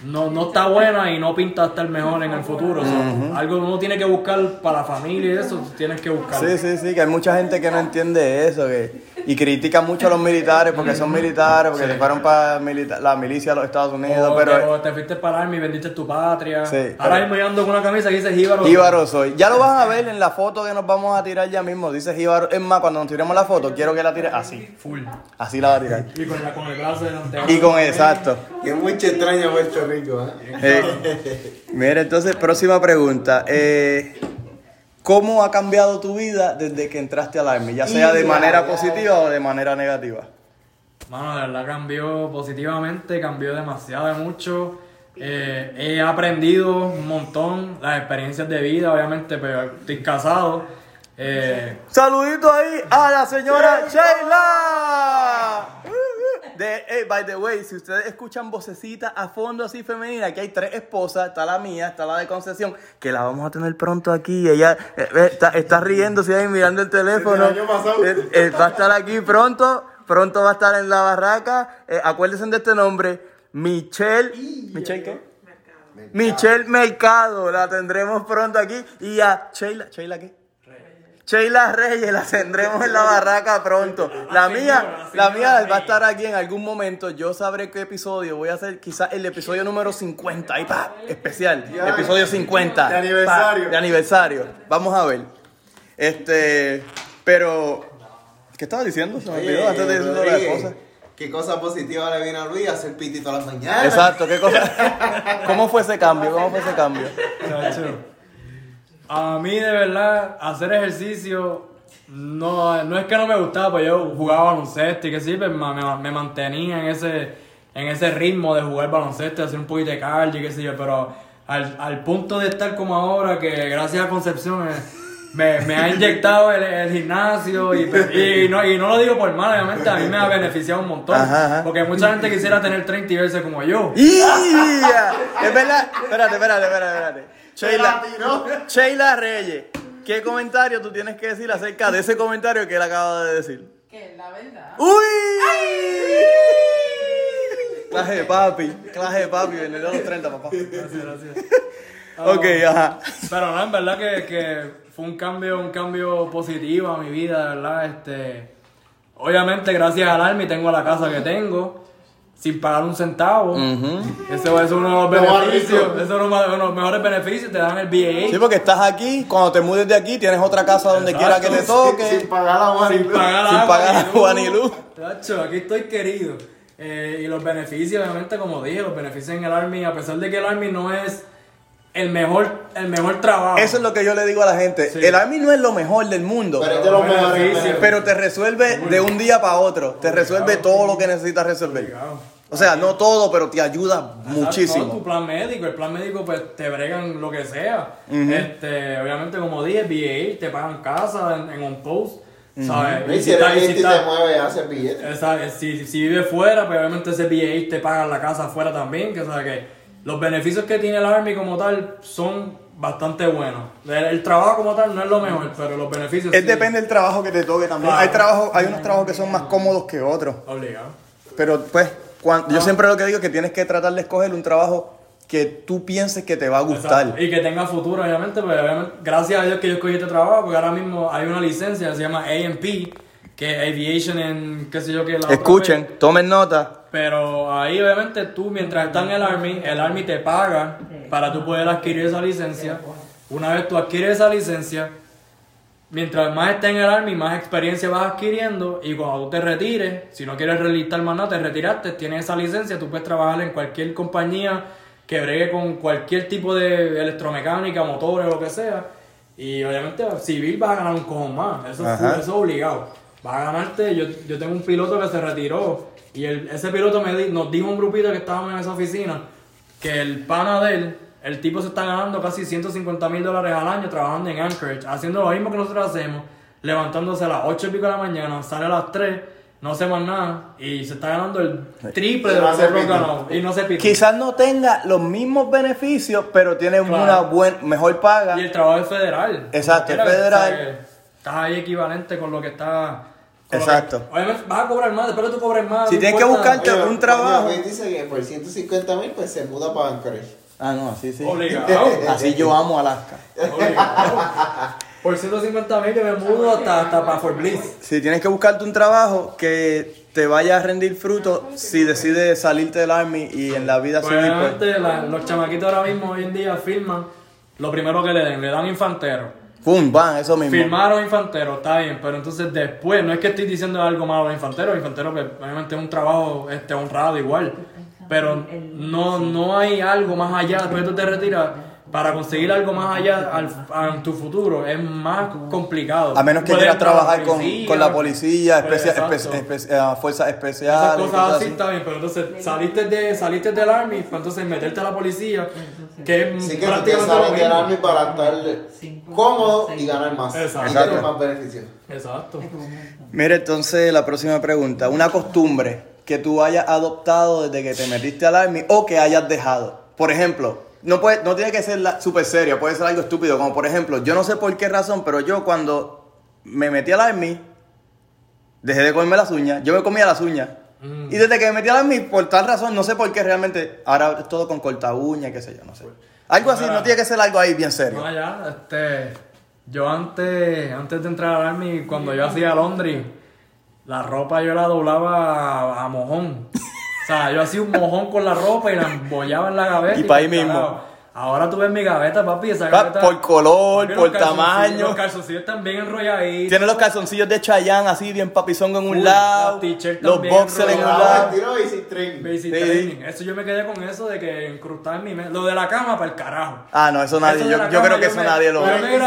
no, no está buena y no pinta estar mejor en el futuro. so, algo que uno tiene que buscar para la familia y eso, tienes que buscar. Sí, sí, sí, que hay mucha gente que no entiende eso que, y critica mucho a los militares porque son militares, porque se fueron para la milicia de los Estados Unidos, O, pero te, fuiste para Army y vendiste tu patria. Sí, Ahora pero- mismo yo ando con una camisa que dice Jíbaro. Jíbaro soy. Ya lo van a ver en la foto que nos vamos a tirar ya mismo, dice Jíbaro. Es más, cuando nos tiremos la foto, quiero que la tire así, Full. así la va a tirar. Y con, la, con el brazo delante. Y con exacto. Que es mucho extraño Puerto Rico, ¿eh? Eh, mira, entonces, próxima pregunta. Eh, ¿Cómo ha cambiado tu vida desde que entraste al Army? Ya sea de manera positiva o de manera negativa. Mano, de verdad cambió positivamente, cambió demasiado de mucho. Eh, he aprendido un montón, las experiencias de vida, obviamente, pero estoy casado. Eh, Saludito ahí a la señora Sheila. De, eh, by the way, si ustedes escuchan vocecitas a fondo así femenina, aquí hay tres esposas, está la mía, está la de Concepción, que la vamos a tener pronto aquí. Ella eh, está, está riéndose ahí mirando el teléfono. El año pasado. Eh, eh, va a estar aquí pronto, pronto va a estar en la barraca. Acuérdense de este nombre, Michelle. ¿Michelle qué? Michelle Mercado, la tendremos pronto aquí. Y a Sheila, ¿Sheila qué? Sheila Reyes la tendremos en la barraca pronto. La mía, la mía va a estar aquí en algún momento. Yo sabré qué episodio. Voy a hacer quizás el episodio número 50. Y pa, especial. Episodio 50. De aniversario. Pa, de aniversario. Vamos a ver. Este, pero ¿qué estaba diciendo? Se me olvidó antes de decir todas las cosas. ¿Qué cosa positiva le viene a Luis? Hacer piti todas las mañanas. Exacto, qué cosa. ¿Cómo fue ese cambio? ¿Cómo fue ese cambio? A mí de verdad hacer ejercicio no, no es que no me gustaba, pues yo jugaba baloncesto y que sí, pues, me, me- mantenía en ese, en ese ritmo de jugar baloncesto, hacer un poquito de cardio y qué sé yo, pero al, al punto de estar como ahora, que gracias a Concepción me, me, me ha inyectado el, el gimnasio y, y, no, y no lo digo por mal, obviamente a mí me ha beneficiado un montón, Ajá, ajá. porque mucha gente quisiera tener 30 y verse como yo. Es verdad. Espérate, espérate, espérate, espérate. Sheila, Sheila Reyes, ¿qué comentario tú tienes que decir acerca de ese comentario que él acaba de decir? Que es la verdad. ¡Uy! Clase de papi, clase de papi, venir a los 30, papá. Gracias, gracias. Ok, ajá. Pero no, en verdad que, que fue un cambio, un cambio positivo a mi vida, de verdad. Este, obviamente, gracias al Army tengo la casa que tengo, sin pagar un centavo. Eso es uno de los beneficios, eso es uno de los mejores beneficios, te dan el BAA. Sí, porque estás aquí, cuando te mudes de aquí, tienes otra casa donde quiera que te toque. Sin, sin pagar la sin Juan sin pagar luz. Tacho, aquí estoy querido. Eh, y los beneficios, obviamente, como dije, los beneficios en el Army, a pesar de que el Army no es el mejor, el mejor trabajo. Eso es lo que yo le digo a la gente. Sí. El Army no es lo mejor del mundo. Pero es de los Beneficio. mejores. Pero te resuelve de un día para otro. Te resuelve todo lo que necesitas resolver. Obligado. O sea, no todo, pero te ayuda Exacto, Tu muchísimo. plan médico, el plan médico pues te bregan lo que sea. este, obviamente como dije, VA, te pagan casa en, en un post, ¿sabes? Y si está- y si te billetes. Esa- si, si vive fuera, pues obviamente ese VA te paga la casa afuera también, que sea que los beneficios que tiene el Army como tal son bastante buenos. El, el trabajo como tal no es lo mejor, pero los beneficios Es sí. depende del trabajo que te toque también. Claro. Hay trabajo, hay unos trabajos que son más cómodos que otros. Obligado. Pero pues, yo siempre lo que digo es que tienes que tratar de escoger un trabajo que tú pienses que te va a gustar. Exacto. Y que tenga futuro, obviamente, pues obviamente, gracias a Dios que yo escogí este trabajo, porque ahora mismo hay una licencia, se llama AMP, que es Aviation en qué sé yo qué. la otra Escuchen, tomen nota. Pero ahí obviamente tú mientras estás en el Army, el Army te paga para tú poder adquirir esa licencia. Una vez tú adquieres esa licencia, mientras más estés en el Army, más experiencia vas adquiriendo y cuando tú te retires, si no quieres relistar más nada, te retiraste, tienes esa licencia, tú puedes trabajar en cualquier compañía que bregue con cualquier tipo de electromecánica, motores, lo que sea. Y obviamente civil vas a ganar un cojón más, eso, eso es obligado. Vas a ganarte, yo, yo tengo un piloto que se retiró y el- ese piloto me di- nos dijo un grupito que estábamos en esa oficina que el pana de él, el tipo se está ganando casi 150 mil dólares al año trabajando en Anchorage, haciendo lo mismo que nosotros hacemos, levantándose a las 8 y pico de la mañana, sale a las 3, no hace más nada y se está ganando el triple de lo que ganamos y no se pide. Quizás no tenga los mismos beneficios, pero tiene Claro. una buen, mejor paga. Y el trabajo es federal. Exacto, es federal. o sea, que Estás ahí equivalente con lo que está. Exacto. que- obviamente vas a cobrar más, después de tú cobres más. Si no tienes que importa. buscarte Oye, un trabajo. oye, dice que por 150 mil pues se muda para Anchorage. Ah, no, así sí. Obligado. Así yo amo Alaska. Obligado. Por 150 mil yo me mudo hasta, hasta para Fort Bliss. Si tienes que buscarte un trabajo que te vaya a rendir fruto si decides salirte del army y en la vida Pues, civil, pues, los chamaquitos ahora mismo hoy en día firman lo primero que le den, le dan infantero. ¡Pum! van, eso mismo. Firmaron infantero, está bien, pero entonces después, no es que estoy diciendo algo malo de infantero, infantero pues, obviamente es un trabajo este, honrado igual, pero no, no hay algo más allá, después de tú te retiras, para conseguir algo más allá al, a- tu futuro es más complicado. A menos que quieras trabajar con, policía, con la policía, pues, especia- espe- espe- fuerzas Esas especiales. cosas cosas así así. está bien, pero entonces saliste, de, saliste del army, pues entonces meterte a la policía, que es Así que prácticamente lo sales del. Army para estar cómodo y ganar más. Exacto. Y tener más beneficios. Exacto. Mira, entonces la próxima pregunta. Una costumbre que tú hayas adoptado desde que te metiste al army o que hayas dejado. Por ejemplo, no, puede, no tiene que ser la, súper seria, puede ser algo estúpido. Como por ejemplo, yo no sé por qué razón, pero yo cuando me metí al army, dejé de comerme las uñas. Yo me comía las uñas. Mm. Y desde que me metí al army, por tal razón, no sé por qué realmente, ahora es todo con corta uña, qué sé yo, no sé. Algo así, no tiene que ser algo ahí bien serio. No, ya, este, yo antes, antes de entrar al Army, cuando yo hacía Londres, la ropa yo la doblaba a, a mojón. O sea, yo hacía un mojón con la ropa y la embollaba en la gaveta. Y pa' ahí mismo. Ahora tú ves mi gaveta, papi, esa Pa- gaveta... por color, por los tamaño. Los calzoncillos están bien enrolladitos. Tiene los calzoncillos de Chayanne así, bien papizón en un Uy, lado. Los boxers en un lado. Ah, tiro Basic Training. Basic Sí. training. Eso yo me quedé con eso de que incrustar en mi mente. Lo de la cama para el carajo. Ah, no, eso nadie. Eso Yo, yo cama, creo que eso me- nadie lo Yo ve.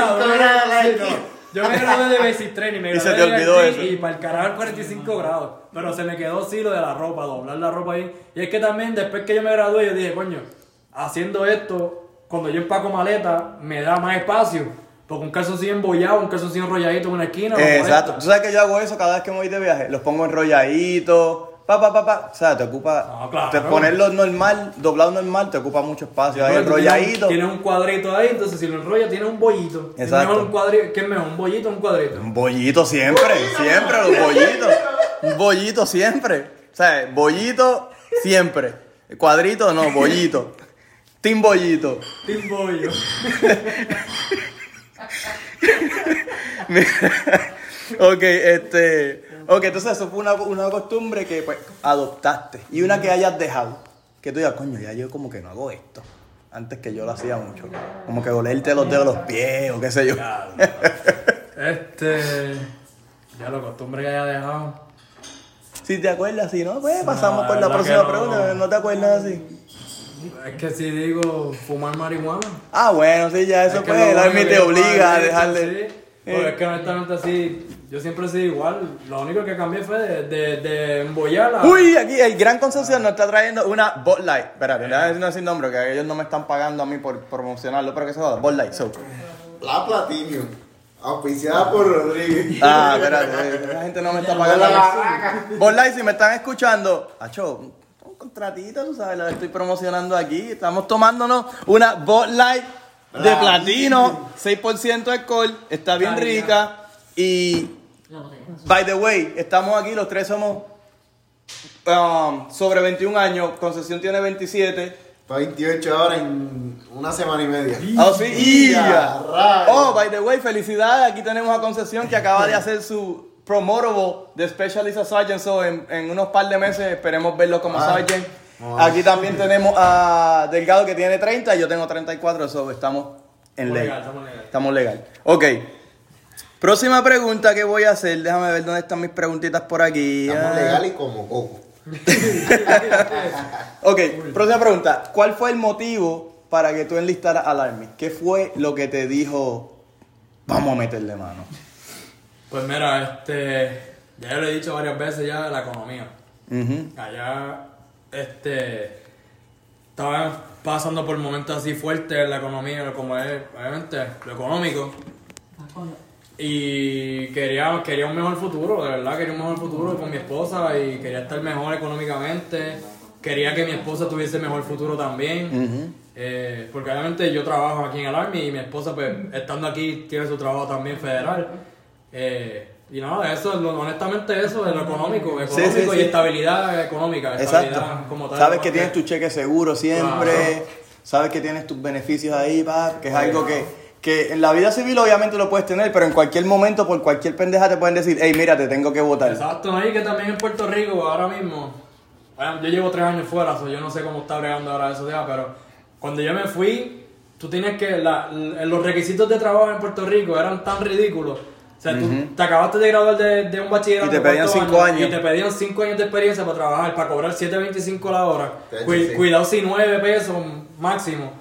Me gradué, 45 grados, sí, no. Yo me gradué de Basic Training, me Y se gradué te de olvidó aquí eso. Y para el carajo el 45 grados. Pero se me quedó sí lo de la ropa, doblar la ropa ahí. Y es que también después que yo me gradué, yo dije, coño, haciendo esto, cuando yo empaco maleta, me da más espacio. Porque un calzoncillo embollado, un calzoncillo enrolladito en una esquina. Exacto. Tú sabes que yo hago eso cada vez que me voy de viaje. Los pongo enrolladitos. Pa, pa, pa, pa. O sea, te ocupa. Ah, claro. te ponerlo normal, doblado normal, te ocupa mucho espacio. Ahí enrolladito. Tienes, un cuadrito ahí, entonces si lo enrollas tienes un bollito. Es Exacto. mejor un cuadrito, ¿qué es mejor? ¿Un bollito o un cuadrito? Un bollito siempre, siempre, los bollitos. Un bollito siempre. O sea, bollito siempre. Cuadrito no, bollito. Team bollito. Team bollo. ok, este. Ok, entonces eso fue una, una costumbre que pues adoptaste. Y una que hayas dejado. Que tú digas, coño, ya yo como que no hago esto. Antes que yo lo hacía mucho. Como que olerte los dedos de los pies o qué sé yo. Este. Ya lo costumbre que haya dejado. Si te acuerdas, si no, pues pasamos por la la próxima no. pregunta. ¿No te acuerdas así? Es que si digo fumar marihuana. Ah, bueno, sí, ya eso es pues. El te obliga a dejarle. sí. Pues es que honestamente así, yo siempre he sido igual. Lo único que cambié fue de, de, de embollar a... Uy, aquí el Gran Concepción nos está trayendo una Bot Light. Espérate, déjame decir no sin nombre, que ellos no me están pagando a mí por promocionarlo, pero que se joda. Bot Light, so. La Platinum. Auspiciada por Rodríguez. Ah, espérate, la gente no me está pagando. a mí. Bot Light, si me están escuchando, acho, un contratito, tú sabes, la estoy promocionando aquí. Estamos tomándonos una Bot Light de platino, 6% de alcohol, está bien rica. Y, by the way, estamos aquí, los tres somos um, sobre 21 años, Concesión tiene 27. 28 horas en una semana y media. Oh, sí. Y. Oh, by the way, felicidades. Aquí tenemos a Concesión que acaba de hacer su promotable de Specialist a Sergeant. So, en, en unos par de meses esperemos verlo como Ah. Sergeant. Ah. Aquí también tenemos a Delgado que tiene 30 y yo tengo 34. So, estamos en Estamos ley. legal, estamos legal. Estamos legal. Ok. Próxima pregunta que voy a hacer. Déjame ver dónde están mis preguntitas por aquí. Estamos Ah. legal y como coco. Ok, próxima pregunta. ¿Cuál fue el motivo para que tú enlistaras al Army? ¿Qué fue lo que te dijo, vamos a meterle mano? Pues mira, este... Ya lo he dicho varias veces ya, la economía. Allá, este... Estaba pasando por momentos así fuertes en la economía, como es, obviamente, lo económico. Y quería, quería un mejor futuro, de verdad, quería un mejor futuro con mi esposa y quería estar mejor económicamente. Quería que mi esposa tuviese mejor futuro también. Ujú. Eh, porque obviamente yo trabajo aquí en el Army y mi esposa, pues, estando aquí, tiene su trabajo también federal. Eh, y nada, eso, honestamente, eso es lo económico, económico Sí, sí, sí. y estabilidad económica. estabilidad Exacto. como tal, sabes que tienes tu cheque seguro siempre, Claro. sabes que tienes tus beneficios ahí, pa, que es algo que, que en la vida civil obviamente lo puedes tener, pero en cualquier momento, por cualquier pendeja te pueden decir, hey, mira, te tengo que votar. Exacto, ¿no? y que también en Puerto Rico ahora mismo, bueno, yo llevo tres años fuera, so yo no sé cómo está bregando ahora eso ya, pero cuando yo me fui, tú tienes que, la- los requisitos de trabajo en Puerto Rico eran tan ridículos. O sea, tú te acabaste de graduar de, de un bachillerato. Y te pedían ¿cuántos cinco años. Y te pedían cinco años de experiencia para trabajar, para cobrar 7.25 la hora. Sí. Cuidado si 9 pesos máximo.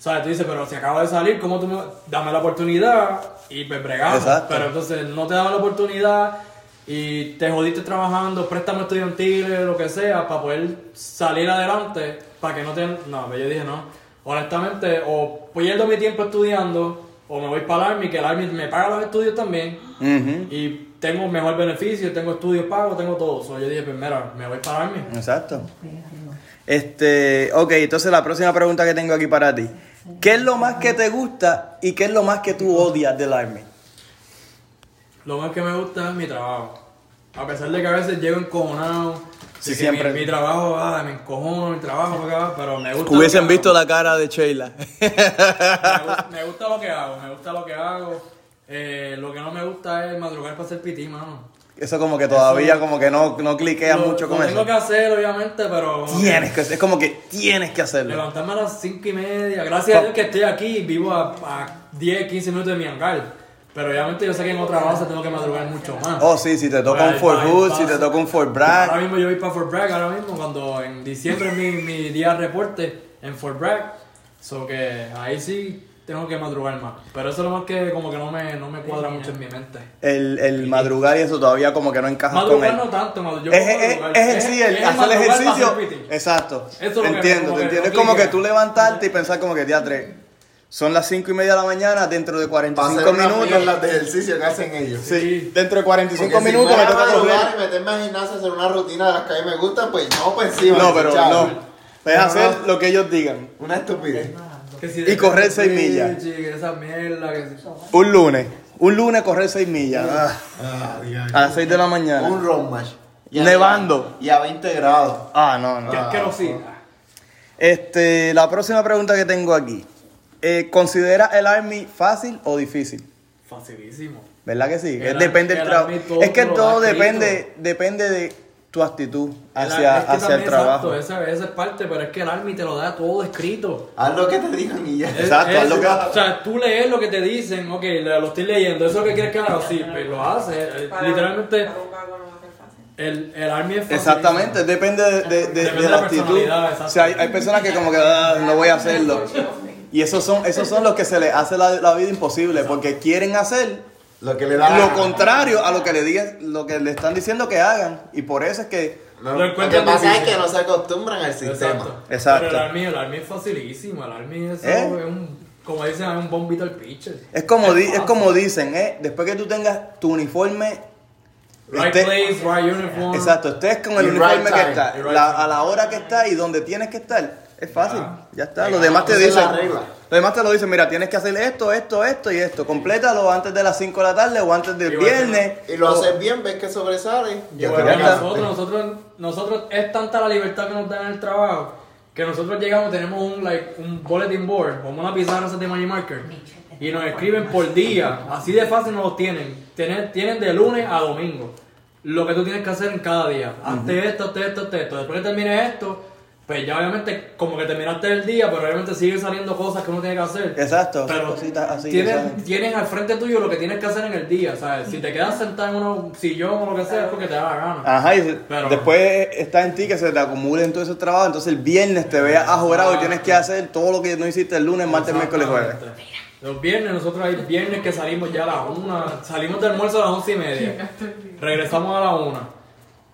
O sea, tú dices, pero si acaba de salir, ¿cómo tú me... Dame la oportunidad y pues bregamos. Exacto. Pero entonces no te daban la oportunidad y te jodiste trabajando, préstamos estudiantiles, lo que sea, para poder salir adelante, para que no te... No, pero yo dije no. Honestamente, o pierdo mi tiempo estudiando, o me voy para el Army, que el Army me paga los estudios también, y tengo mejor beneficio, tengo estudios pagos, tengo todo. So, yo dije, pues mira, me voy para el Army. Exacto. Este, ok, entonces la próxima pregunta que tengo aquí para ti. ¿Qué es lo más que te gusta y qué es lo más que tú odias del Army? Lo más que me gusta es mi trabajo. A pesar de que a veces llego encojonado. Sí, siempre. Mi, mi trabajo, ah, me encojono, mi trabajo, acá, pero me gusta. Hubiesen lo que visto la cara de Sheila. Me gusta lo que hago, me gusta lo que hago. Eh, lo que no me gusta es madrugar para hacer pití, mano. Eso como que todavía como que no, no cliquea Lo- mucho lo con tengo eso. que hacer, obviamente, pero. Tienes que, es como que tienes que hacerlo. Levantarme a las 5 y media. Gracias a Dios que estoy aquí, vivo a, a 10, 15 minutos de mi hangar. Pero obviamente yo sé que en otra base tengo que madrugar mucho más. Oh, sí, si te toca un Fort Hood, si te toca un Fort Ahora Bragg. mismo yo voy para Fort Bragg, ahora mismo, cuando en diciembre es mi, mi día de reporte en Fort Bragg. So que ahí sí tengo que madrugar más. Pero eso es lo más que como que no me, no me cuadra mucho en mi mente. El, el madrugar y eso todavía como que no encajas con Madrugar él. no tanto, madu- yo Es, es, madrugar. es, sí, el es hacer madrugar para ejercicio. Exacto. Eso es lo entiendo, te entiendo. Es como que tú levantarte y pensar como que teatre. Son las 5 y media de la mañana, dentro de Para hacer 45 unas minutos. mierdas de ejercicio que hacen ellos. Sí, dentro de 45 Porque minutos si me toca madrugar correr. y meterme al gimnasio a hacer una rutina de las que a mí me gustan, pues no, pues encima. No, pero no. Es hacer no. lo que ellos digan. Una estupidez. Si Y correr Twitch, seis millas. que esa mierda, que si- Un lunes. Un lunes correr 6 millas. ah, Ah, a las 6 de la mañana. Un road match. Y a- Nevando. Y a 20 grados. Ah, no, no. Asquerosidad. Este, la próxima pregunta que tengo aquí. Eh, ¿Considera el Army fácil o difícil? Facilísimo. ¿Verdad que sí? El depende del el trabajo. Es que todo depende, depende de tu actitud hacia, es que hacia el trabajo. Exacto, esa, esa es parte, pero es que el Army te lo da todo escrito. Haz lo que te digan y ya. Es- Exacto, es- haz lo que- O sea, tú lees lo que te dicen, ok, lo estoy leyendo, eso es lo que quieres que haga, sí, pues lo haces. Eh, Literalmente, Para un vago no el, el Army es fácil. Exactamente, depende de, de- de- Depende de de la la actitud. O sea, hay, hay personas que como que "Ah, no voy a hacerlo. Y esos son, esos son los que se les hace la, la vida imposible porque quieren hacer, Lo que le da. lo contrario a lo que le digan, lo que le están diciendo que hagan. Y por eso es que Lo, Lo lo que pasa es que no se acostumbran al sistema. Exacto. Exacto. Pero el Army, el Army es facilísimo. El Army es, ¿Eh? es un, como dicen, es un bombito al pitcher. es como di- es fácil. como dicen, ¿eh? Después que tú tengas tu uniforme Right esté- place, right uniform. Exacto, estés con el Y uniforme right que está, right la- a la hora que está y donde tienes que estar. Es fácil, ya está. Los demás te dicen, los demás te lo dicen, mira, tienes que hacer esto, esto, esto y esto. Complétalo antes de las 5 de la tarde o antes del viernes. Y lo O- haces bien, ves que sobresale. Que está. nosotros, nosotros, nosotros es tanta la libertad que nos dan en el trabajo que nosotros llegamos tenemos un like un bulletin board, como una pizarra de Magic Marker y nos escriben por día, así de fácil nos lo tienen. Tienen, tienen de lunes a domingo lo que tú tienes que hacer en cada día. Hazte esto, hazte esto, hazte esto. Después que termines esto, pues ya obviamente como que terminaste el día, pero obviamente siguen saliendo cosas que uno tiene que hacer. Exacto, Pero cositas así. tienes, tienes al frente tuyo lo que tienes que hacer en el día, ¿sabes? Si te quedas sentado en un sillón o lo que sea, es porque te da la gana. Ajá, y Pero- después está en ti que se te acumulen todo ese trabajo, entonces el viernes te veas ajorado y tienes que hacer todo lo que no hiciste el lunes, martes, miércoles, jueves. Los viernes, nosotros hay viernes que salimos ya a las una, salimos de almuerzo a las once y media, regresamos a la una.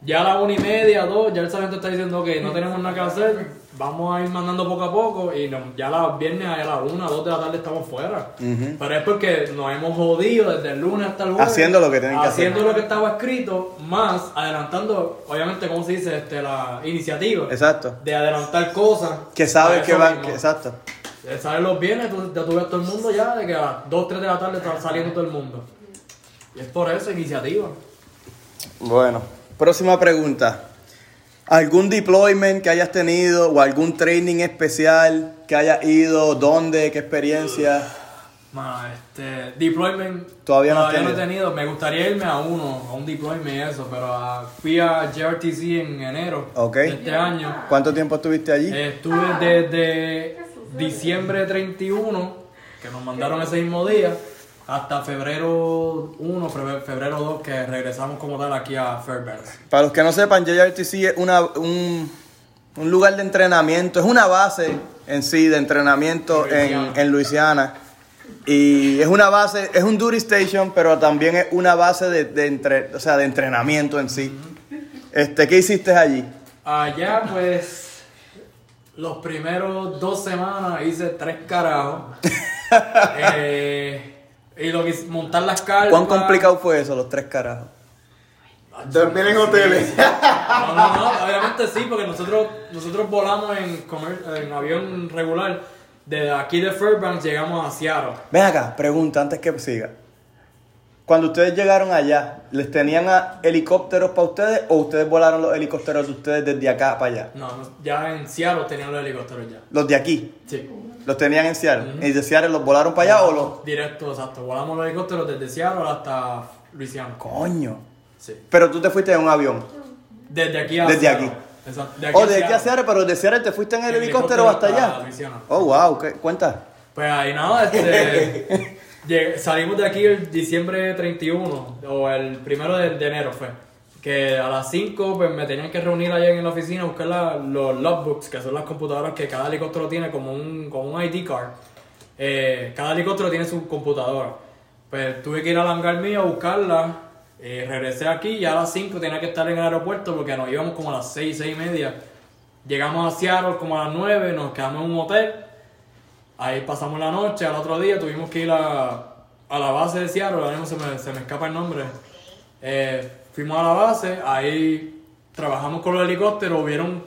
Ya a las una y media, dos, ya el sargento está diciendo que no tenemos nada que hacer, vamos a ir mandando poco a poco y no- ya los viernes a las una, dos de la tarde estamos fuera. Pero es porque nos hemos jodido desde el lunes hasta el jueves. Haciendo lo que tienen que hacer. Haciendo lo que estaba escrito, más adelantando, obviamente, ¿cómo se dice? Este, la iniciativa. Exacto. De adelantar cosas. Que sabes que van, que- exacto. Eh, Salen los viernes, tú, ya tú ves todo el mundo ya, de que a las 2, 3 de la tarde está saliendo todo el mundo. Y es por eso, iniciativa. Bueno, próxima pregunta. ¿Algún deployment que hayas tenido o algún training especial que hayas ido? ¿Dónde? ¿Qué experiencia? Mano, este, deployment Todavía no he tenido. Me gustaría irme a uno, a un deployment y eso, pero ah, fui a JRTC en enero de este año. ¿Cuánto tiempo estuviste allí? Eh, Estuve desde diciembre 31, que nos mandaron ese mismo día, hasta febrero 1, febrero, febrero 2, que regresamos como tal aquí a Fairbanks. Para los que no sepan, JRTC es una, un, un lugar de entrenamiento, es una base en sí de entrenamiento en, Luisiana. en Luisiana. Y es una base, es un duty station, pero también es una base de, de entre- o sea, de entrenamiento en sí. Este, ¿Qué hiciste allí? Allá, pues, los primeros dos semanas hice tres carajos. Eh, y lo que montar las carpas. ¿Cuán complicado fue eso, los tres carajos? Dormir en hoteles. No, no, no, obviamente sí, porque nosotros, nosotros volamos en, comer- en avión regular. Desde aquí de Fairbanks llegamos a Seattle. Ven acá, pregunta antes que siga. Cuando ustedes llegaron allá, ¿les tenían a helicópteros para ustedes o ustedes volaron los helicópteros de ustedes desde acá para allá? No, ya en Seattle tenían los helicópteros ya. Los de aquí, Sí. los tenían en Seattle. ¿Y de Seattle los volaron para allá o los...? Directo, exacto. Volamos los helicópteros desde Seattle hasta Louisiana. Coño. Sí. Pero tú te fuiste en un avión. Desde aquí a Desde Seattle. aquí. Exacto. De O de aquí a Seattle, pero de Seattle te fuiste en el helicóptero hasta allá. Luisiana. Oh, wow, ¿qué? cuenta. Pues ahí nada, este, salimos de aquí el diciembre 31, o el primero de, de enero fue. Que a las 5 pues, me tenían que reunir allá en la oficina a buscar la- los logbooks, que son las computadoras que cada helicóptero tiene como un, como un ID card. Eh, cada helicóptero tiene su computadora. Pues tuve que ir al hangar mío a buscarla. eh, regresé aquí y a las 5 tenía que estar en el aeropuerto porque nos íbamos como a las 6, 6 y media. Llegamos a Seattle como a las 9, nos quedamos en un hotel. Ahí pasamos la noche, al otro día tuvimos que ir a, a la base de Seattle, ahora mismo se me, se me escapa el nombre. Eh, fuimos a la base, ahí trabajamos con los helicópteros, hubieron un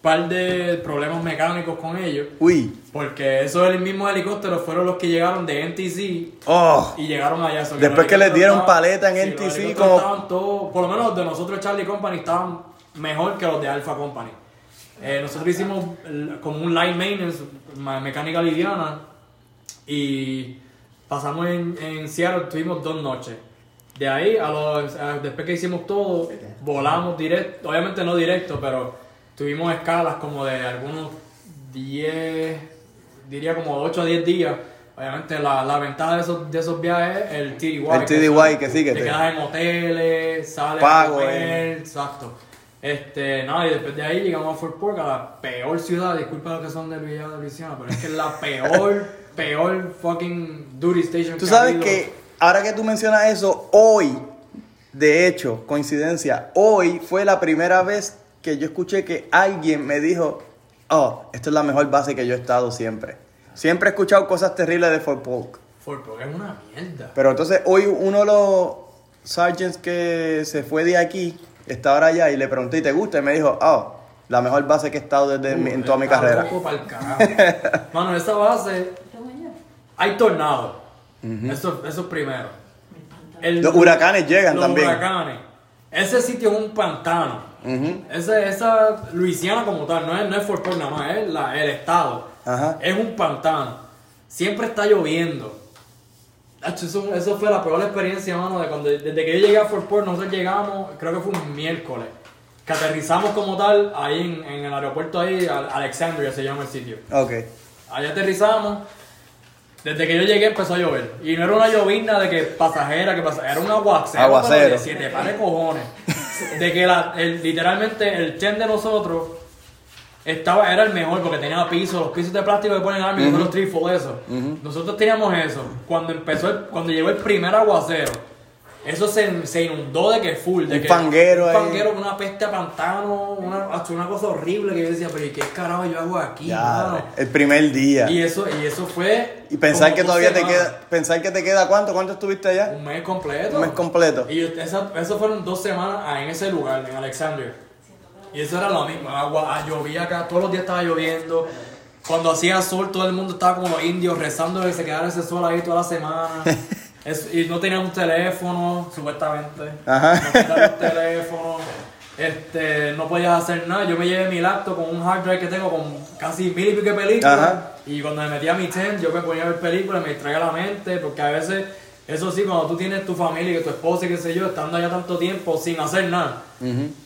par de problemas mecánicos con ellos, Uy. porque esos mismos helicópteros fueron los que llegaron de NTC Oh. y llegaron allá. So Después que les dieron helicópteros paleta en estaban- NTC, como- estaban todos- por lo menos los de nosotros Charlie Company estaban mejor que los de Alpha Company. Eh, nosotros hicimos como un line maintenance, ma- mecánica liviana, y pasamos en, en Seattle, tuvimos dos noches. De ahí, a los, a- después que hicimos todo, volamos directo, obviamente no directo, pero tuvimos escalas como de algunos 10, diría como 8 a 10 días. Obviamente la, la ventaja de esos, de esos viajes es el TDY. El TDY que sí, que te te- quedas en hoteles, sales Pago, a comer, eh. exacto. Este, nada, y después de ahí llegamos a Fort Pork, a la peor ciudad, disculpa los que son de Luisiana, de Luisiana, pero es que es la peor, peor fucking duty station Tú que sabes ha que ahora que tú mencionas eso, hoy, de hecho, coincidencia, hoy fue la primera vez que yo escuché que alguien me dijo, oh, esta es la mejor base que yo he estado siempre. Siempre he escuchado cosas terribles de Fort Polk. Fort Polk es una mierda. Pero entonces hoy uno de los sergeants que se fue de aquí está ahora allá y le pregunté, ¿y te gusta? Y me dijo, oh, la mejor base que he estado desde mi- en toda mi carrera. Mano, esa base hay tornados. eso, eso es primero. El- Los huracanes llegan los también. huracanes. Ese sitio es un pantano. Ujú. Ese- esa Luisiana como tal, no es, no es Fort Polk nada más, es la- el estado. Ajá. Es un pantano. Siempre está lloviendo. Eso, eso fue la peor experiencia, mano, de cuando, desde que yo llegué a Fort Polk, nosotros llegamos, creo que fue un miércoles, que aterrizamos como tal ahí en, en el aeropuerto ahí, Al- Alexandria se llama el sitio. Ok. Ahí aterrizamos. Desde que yo llegué empezó a llover. Y no era una llovizna de que pasajera, que pasajera, era un aguacero. Aguacero. De siete pares cojones. De que la, el- literalmente el chen de nosotros estaba, era el mejor porque tenía pisos, los pisos de plástico que ponen Army, son los trifold eso. Nosotros teníamos eso. Cuando empezó el- cuando llegó el primer aguacero, eso se, se inundó de que full. De Un que, fanguero un ahí. fanguero con una peste a pantano, una, hacho, una cosa horrible que yo decía, pero ¿y qué carajo yo hago aquí? mano?" Ya, el primer día. Y eso, y eso fue. Y pensar que todavía te queda, pensar que te queda cuánto, ¿cuánto estuviste allá? Un mes completo. Un mes completo. Y esa, eso fueron dos semanas en ese lugar, en Alexandria. Y eso era lo mismo. Agua, ah, llovía acá, todos los días estaba lloviendo. Cuando hacía sol, todo el mundo estaba como los indios rezando que se quedara ese sol ahí toda la semana. Es- y no teníamos teléfono, supuestamente. Ajá. No teléfono. Este, no podías hacer nada. Yo me llevé mi laptop con un hard drive que tengo con casi mil y pico de películas. Ajá. Y cuando me metía a mi tent, yo me ponía a ver películas, me distraía la mente, porque a veces, eso sí, cuando tú tienes tu familia, que tu esposa y qué sé yo, estando allá tanto tiempo sin hacer nada,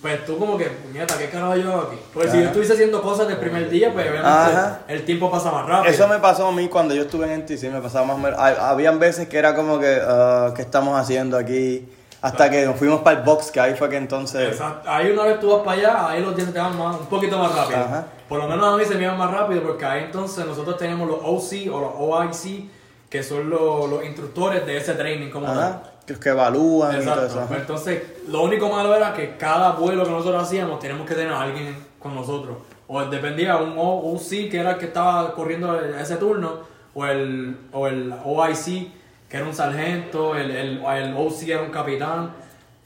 pues tú como que, puñeta, ¿qué carajo yo hago aquí? Pues si yo estuviese haciendo cosas del primer día, pues obviamente Ajá. el tiempo pasa más rápido. Eso me pasó a mí cuando yo estuve en NTC, me pasaba más o menos. ha- Habían veces que era como que, ah, ¿qué estamos haciendo aquí? Hasta que nos fuimos para el box, que ahí fue que entonces. Exacto. Ahí una vez tú vas para allá, ahí los días se te van más, un poquito más rápido. Ajá. Por lo menos a mí se me iban más rápido porque ahí entonces nosotros tenemos los OC o los OIC, que son los, los instructores de ese training como tal. Ajá. Que, que evalúan y todo Exacto. eso. entonces, lo único malo era que cada vuelo que nosotros hacíamos teníamos que tener a alguien con nosotros. O dependía un O- OC que era el que estaba corriendo ese turno, o el, o el OIC que era un sargento, el, el, el OC era un capitán.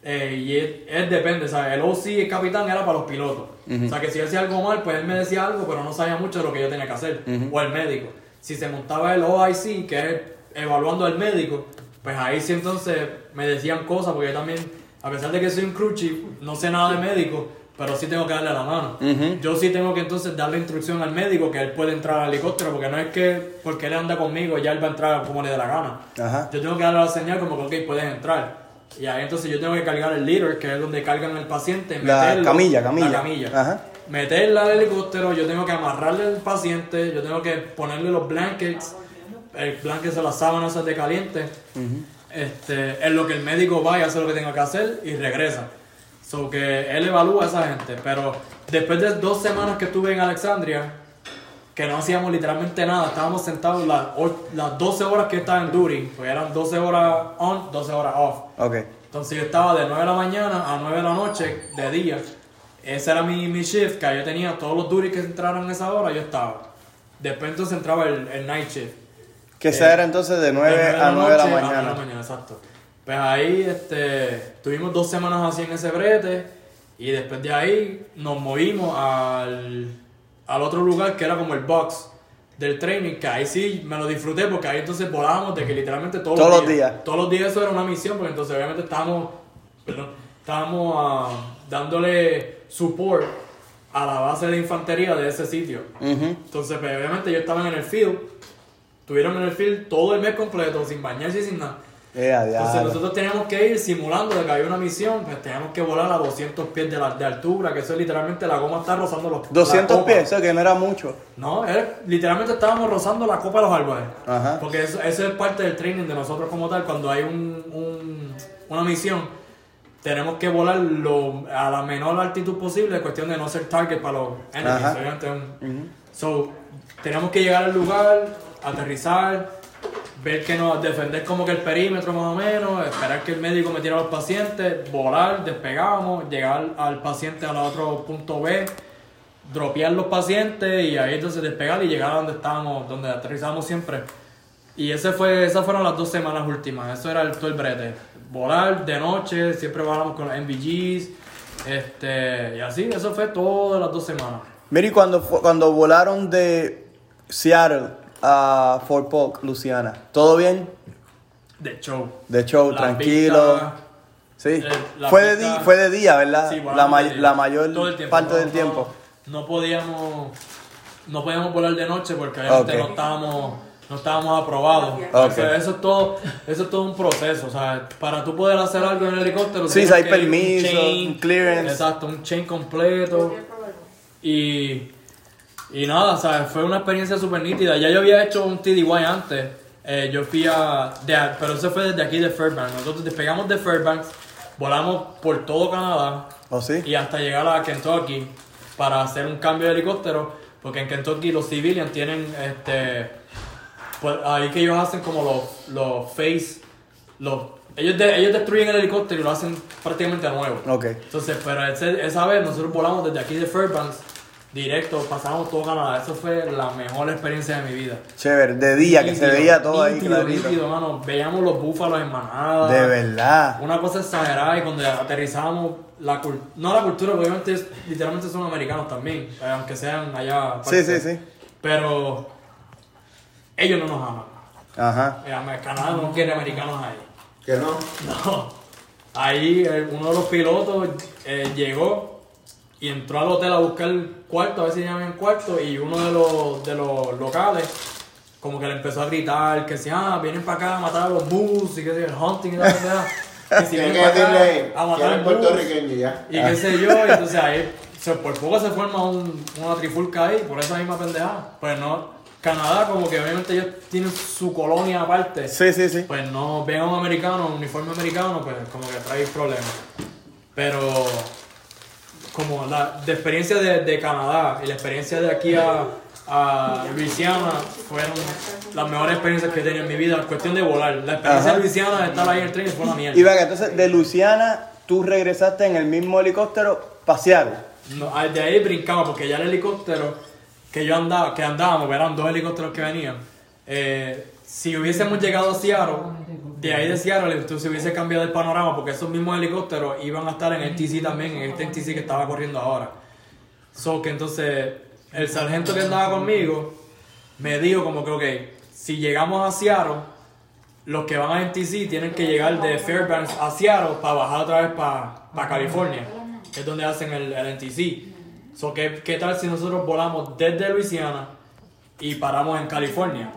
eh, y él, él depende, ¿sabes? El OC, el capitán, era para los pilotos. O sea, que si él hacía algo mal, pues él me decía algo, pero no sabía mucho de lo que yo tenía que hacer. O el médico. Si se montaba el OIC, que es evaluando al médico, pues ahí sí entonces me decían cosas, porque yo también, a pesar de que soy un crew chief, no sé nada de médico, pero sí tengo que darle la mano. Yo sí tengo que entonces darle instrucción al médico que él puede entrar al helicóptero, porque no es que porque él anda conmigo ya él va a entrar como le dé la gana. Ajá. Yo tengo que darle la señal como que, ok, puedes entrar. Y ahí entonces yo tengo que cargar el leader, que es donde cargan el paciente, La meterlo- camilla, camilla. La camilla. Ajá. Meterla al helicóptero, yo tengo que amarrarle al paciente, yo tengo que ponerle los blankets, el blanket de las sábanas de caliente. este, es lo que el médico va y hace lo que tenga que hacer y regresa. So que él evalúa a esa gente. Pero después de dos semanas que estuve en Alexandria, que no hacíamos literalmente nada, estábamos sentados las, las 12 horas que estaba en duty, pues eran 12 horas on, 12 horas off. Ok. Entonces yo estaba de 9 de la mañana a 9 de la noche, de día. Ese era mi, mi shift, que yo tenía todos los duties que entraran en esa hora, yo estaba. Después entonces entraba el, el night shift. Que esa era entonces de 9 De a 9 de la a mañana. 9 de la mañana, exacto. Pues ahí este, tuvimos dos semanas así en ese brete y después de ahí nos movimos al, al otro lugar que era como el box del training, que ahí sí me lo disfruté porque ahí entonces volábamos de que literalmente todos, Todos los días. días. Todos los días eso era una misión porque entonces obviamente estábamos, perdón, estábamos ah, dándole support a la base de la infantería de ese sitio. Entonces, pues, obviamente yo estaba en el field, estuvieron en el field todo el mes completo, sin bañarse y sin nada. Eh, Entonces nosotros teníamos que ir simulando de que había una misión, pues teníamos que volar a 200 pies de, la- de altura, que eso es literalmente la goma está rozando los 200 la copa. pies, eso que no era mucho. No, es- literalmente estábamos rozando la copa de los árboles. Ajá. Porque eso, eso es parte del training de nosotros como tal, cuando hay un, un- una misión, tenemos que volar lo- a la menor altitud posible, cuestión de no ser target para los enemies. Ajá. obviamente, un- So, teníamos que llegar al lugar, aterrizar, ver que nos defender como que el perímetro más o menos, esperar que el médico metiera a los pacientes, volar, despegábamos, llegar al paciente al otro punto B, dropear los pacientes y ahí entonces despegar y llegar a donde estábamos, donde aterrizamos siempre. Y ese fue, esas fueron las dos semanas últimas, eso era el, todo el brete. Volar de noche, siempre volamos con los MVGs, este, y así, eso fue todas las dos semanas. Mira, y cuando, cuando volaron de Seattle a Fort Polk, Luciana, ¿todo bien? De show. De show, tranquilo. Sí. Eh, fue, de di- fue de día, ¿verdad? Sí, la, día. la mayor tiempo, parte no- del tiempo. No, podíamos no podíamos volar de noche porque obviamente Ok. no estábamos no estábamos aprobados. O sea, eso es todo eso es todo un proceso, o sea, para tú poder hacer algo en el helicóptero Sí, tienes hay que ir un permiso, chain, un clearance. Exacto, un chain completo. Y y nada, o sea, fue una experiencia súper nítida. Ya yo había hecho un TDY antes. Eh, yo fui a, de- Pero eso fue desde aquí de Fairbanks. Nosotros despegamos de Fairbanks, volamos por todo Canadá ¿O sí? y hasta llegar a Kentucky para hacer un cambio de helicóptero, porque en Kentucky los civilians tienen, este, pues ahí que ellos hacen como los, los face, los, ellos, de- ellos destruyen el helicóptero y lo hacen prácticamente a nuevo. Ok. Entonces, pero ese- esa vez nosotros volamos desde aquí de Fairbanks, directo, pasamos todo Canadá, eso fue la mejor experiencia de mi vida. Chévere, de día, que se veía todo ahí nítido, clarito. nítido, mano. Veíamos los búfalos en manada. De verdad. Una cosa exagerada y cuando aterrizamos, la no la cultura, porque obviamente literalmente son americanos también, eh, aunque sean allá. Sí, sí, sí. Pero ellos no nos aman. Ajá. Eh, Canadá no quiere americanos ahí. Que no. No. Ahí eh, uno de los pilotos eh, llegó y entró al hotel a buscar cuarto, a ver si llaman cuarto, y uno de los, de los locales como que le empezó a gritar que si, ah, vienen para acá a matar a los bulls y que si el hunting y la verdad. Que si vienen que para acá a matar puertorriqueño y ya. y qué sé yo, y entonces ahí se- por poco se forma un- una trifulca ahí, por esa misma pendejada. Pues no, Canadá como que obviamente ellos tienen su colonia aparte Sí, sí, sí. pues no ven a un americano, un uniforme americano, pues como que trae problemas. Pero como la de experiencia de, de Canadá y la experiencia de aquí a, a Luisiana fueron las mejores experiencias que he tenido en mi vida cuestión de volar. La experiencia Ajá. de Luisiana de estar ahí en el tren fue una mierda. Y venga, entonces de Luciana tú regresaste en el mismo helicóptero paseado. No, ah, de ahí brincaba porque ya el helicóptero que yo andaba, que andábamos, eran dos helicópteros que venían. eh, si hubiésemos llegado a Seattle, de ahí de Seattle, entonces hubiese cambiado el panorama porque esos mismos helicópteros iban a estar en el TC también, en este TC que estaba corriendo ahora. So que entonces el sargento que andaba conmigo me dijo como que, ok, si llegamos a Seattle, los que van a NTC tienen que llegar de Fairbanks a Seattle para bajar otra vez para California, que es donde hacen el, el NTC. So, ¿qué, ¿Qué tal si nosotros volamos desde Luisiana y paramos en California?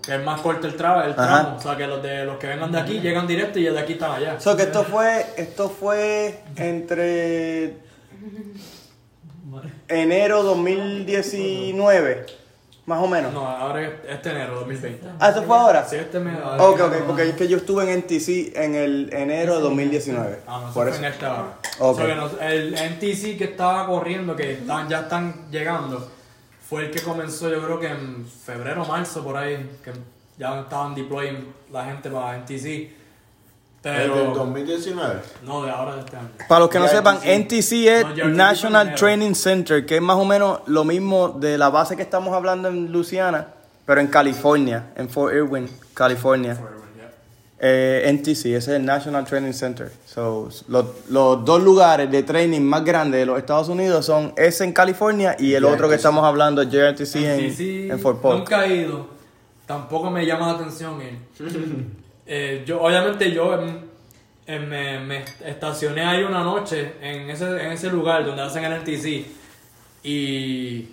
Que es más corto el, tra el Ajá. tramo. O sea, que los, de, los que vengan de aquí llegan directo y de aquí están allá. O sea, que esto fue, esto fue entre enero 2019, más o menos. No, ahora es este enero 2020. Ah, ¿eso fue ahora? Sí, este mes. Ok, ok, porque es que yo estuve en NTC en el enero de 2019. Ah, no, eso Por fue eso. en esta hora. Ok. O sea, que nos- el NTC que estaba corriendo, que están, ya están llegando, fue el que comenzó yo creo que en febrero marzo por ahí, que ya estaban deploying la gente para NTC. Desde el Pero 2019. no, de ahora de este año. Para los que no sepan. NTC es No, National Training Center, que es más o menos lo mismo de la base que estamos hablando en Luciana, pero en California, en Fort Irwin, California. Eh, NTC, ese es el National Training Center. So, los, los dos lugares de training más grandes de los Estados Unidos son ese en California y el JRTC. otro que estamos hablando, JRTC en, NTC, en Fort Polk. Nunca he ido. Tampoco me llama la atención ir. Eh, yo, obviamente yo em, em, me, me estacioné ahí una noche en ese, en ese lugar donde hacen el NTC y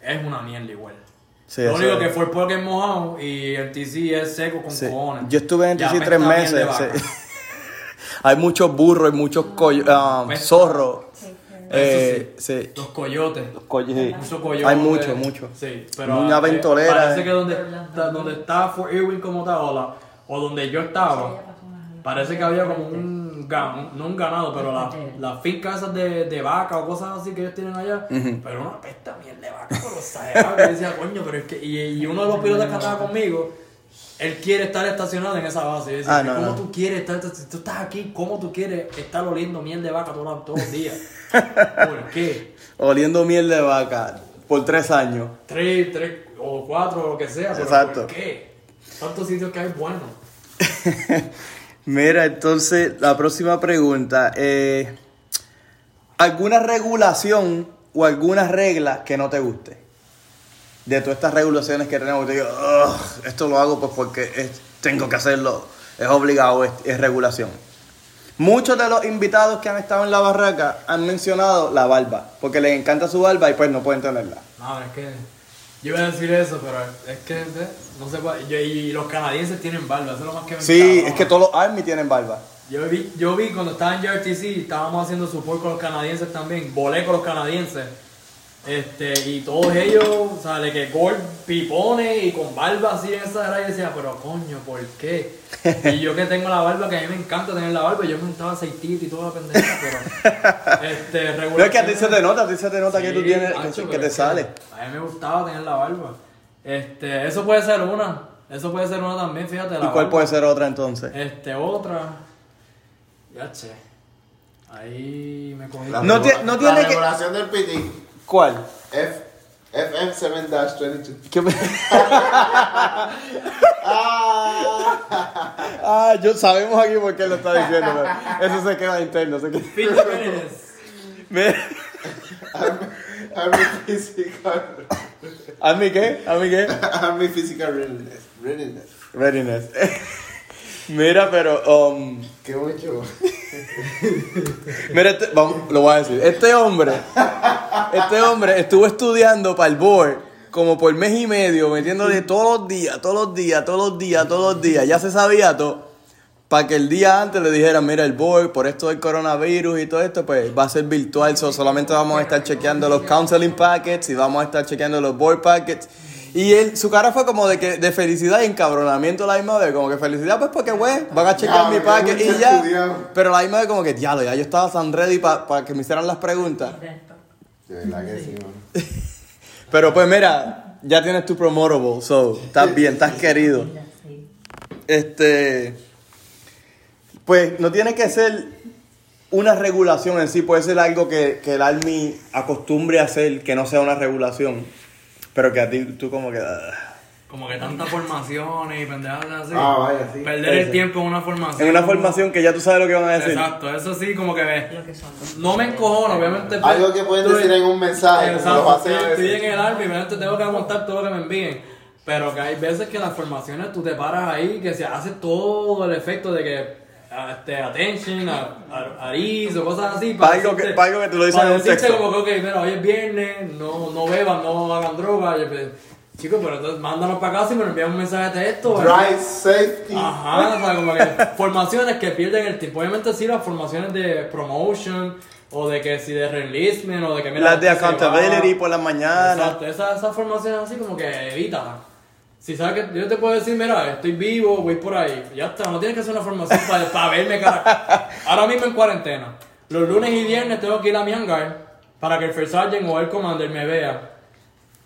es una mierda igual. Sí, Lo único es. que fue el pueblo que es mojado y el TC es seco con Sí. cojones. Yo estuve en NTC apesta tres meses. sí. Hay muchos burros, hay muchos um, zorros. Eso Eh, sí. Los coyotes. Coy- sí. Mucho coyote. Hay mucho, mucho. Sí, pero Una eh, ventolera, Parece eh. que donde, está- donde está Fort Irwin como tal, o, donde yo estaba, parece que había como un ganado, no un ganado, pero las la fincas esas de, de vaca o cosas así que ellos tienen allá, pero una pesta miel de vaca, pero exagerado, que decía, coño, pero es que, y, y uno de los pilotos que andaba conmigo, él quiere estar estacionado en esa base. Y yo decía, Ah, no, ¿cómo no. tú quieres estar estacionado? Si tú estás aquí, ¿cómo tú quieres estar oliendo miel de vaca todos, todos los días? ¿Por qué? Oliendo miel de vaca por tres años. Tres, tres o cuatro o lo que sea. Pero Exacto. ¿Por qué? Tantos sitios que hay buenos. Mira, entonces la próxima pregunta. eh, ¿Alguna regulación o alguna regla que no te guste? De todas estas regulaciones que tenemos, te digo, "Ugh, esto lo hago pues porque tengo que hacerlo, es obligado, es, es regulación. Muchos de los invitados que han estado en la barraca han mencionado la barba, porque les encanta su barba y pues no pueden tenerla. No, es que yo iba a decir eso, pero es que eh, no sé cuál- yo- y los canadienses tienen barba, eso es lo más que me Sí, es que todos los Army tienen barba. Yo vi, yo vi cuando estaba en JRTC, estábamos haciendo support con los canadienses también, volé con los canadienses. Este, y todos ellos, o sea, de que Gold pipone y con barba así en esa edad, yo decía, pero coño, ¿por qué? Y yo que tengo la barba, que a mí me encanta tener la barba, yo me untaba aceitito y toda la pendeja, pero este, No es que a ti se te nota, a ti se te nota que tú tienes, que- macho, que, pero te sale. A mí me gustaba tener la barba. Este, eso puede ser una. Eso puede ser una también, fíjate. La ¿Y cuál barba. puede ser otra entonces? Este, otra. Ya che. Ahí me cogí. La No tiene la que- regulación del PT. ¿Cuál? F, FM7-22. ¿Qué me- Ah, ah, yo sabemos aquí por qué lo está diciendo, pero eso se queda interno. Se queda... Readiness. Mira, Army physical. ¿A mí qué? ¿A mí qué? Army physical readiness. Readiness. Readiness. Mira, pero... um, Qué mucho. Mira, este- vamos, lo voy a decir. Este hombre, este hombre estuvo estudiando para el board como por mes y medio, metiéndole todos los días, todos los días, todos los días, todos los días. Ya se sabía todo. Para que el día antes le dijeran, mira, el board, por esto del coronavirus y todo esto, pues va a ser virtual. so solamente vamos a estar chequeando los counseling packets y vamos a estar chequeando los board packets. Y él, su cara fue como de que de felicidad y encabronamiento la misma vez. Como que felicidad, pues porque, güey, van a chequear Ya, mi mucho y ya. estudiado. Pero la misma vez como que, diablo, ya yo estaba tan ready para que me hicieran las preguntas. De verdad que sí, man. Pero pues mira, ya tienes tu promotable, so, estás bien, estás querido. Este, pues no tiene que ser una regulación en sí, puede ser algo que, que el Army acostumbre a hacer, que no sea una regulación, pero que a ti tú como que... ah. Como que tantas formaciones y pendejadas así. Ah, vaya, sí. Perder el tiempo en una formación. En una formación que ya tú sabes lo que van a decir. Exacto, eso sí, como que me, no me encojono, obviamente. pues, Algo que pueden tú- decir en un mensaje, Exacto, estoy, en el army, obviamente tengo que aguantar todo lo que me envíen. Pero que hay veces que las formaciones tú te paras ahí, que se hace todo el efecto de que este, attention, a, a, aris o cosas así. Pa' algo que- pa' algo que te lo dicen para en un decirte texto. como que, ok, mira, hoy es viernes, no, no beban, no hagan droga. Pues, Chicos, pero entonces mándanos para casa y me envían un mensaje de texto. Drive safety. Ajá, o sea, como que formaciones que pierden el tiempo. Obviamente sí, las formaciones de promotion o de que si de releasement o de que mira, Las de accountability por la mañana. Exacto, esas, esas formaciones así como que evítalas. Si sabes que yo te puedo decir, mira, estoy vivo, voy por ahí. Ya está, no tienes que hacer una formación para, para verme cara. Ahora mismo en cuarentena. Los lunes y viernes tengo que ir a mi hangar para que el First Sergeant o el Commander me vea.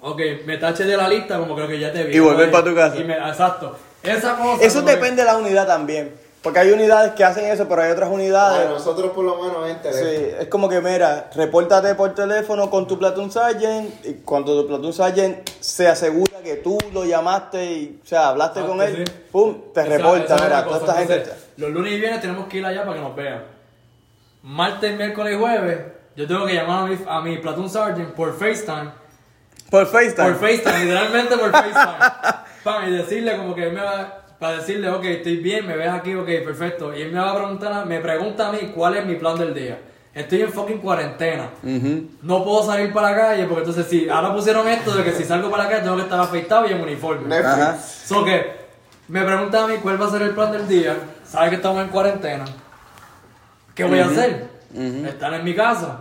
Ok, me tache de la lista como creo que ya te vi. Y volver Oye, pa' tu casa. y me- exacto. Esa cosa. Eso que- depende de la unidad también. Porque hay unidades que hacen eso, pero hay otras unidades. A nosotros por lo menos en teléfono. Sí, es como que, mira, repórtate por teléfono con tu platoon sergeant y cuando tu platoon sergeant se asegura que tú lo llamaste y, o sea, hablaste Ah, con pues él, sí. pum, te Esa- reporta, esa mira, toda esta gente... Entonces, Los lunes y viernes tenemos que ir allá para que nos vean. Martes, miércoles y jueves, yo tengo que llamar a mi, a mi platoon sergeant por FaceTime. Por FaceTime. Por FaceTime, literalmente por FaceTime. Pam, y decirle como que él me va. Para decirle, ok, estoy bien, me ves aquí, ok, perfecto. Y él me va a preguntar, a- me pregunta a mí cuál es mi plan del día. Estoy en fucking cuarentena. No puedo salir para la calle porque entonces si ahora pusieron esto de que si salgo para la calle tengo que estar afeitado y en uniforme. Ajá. So que me pregunta a mí cuál va a ser el plan del día. Sabe que estamos en cuarentena. ¿Qué voy a hacer? Estar en mi casa.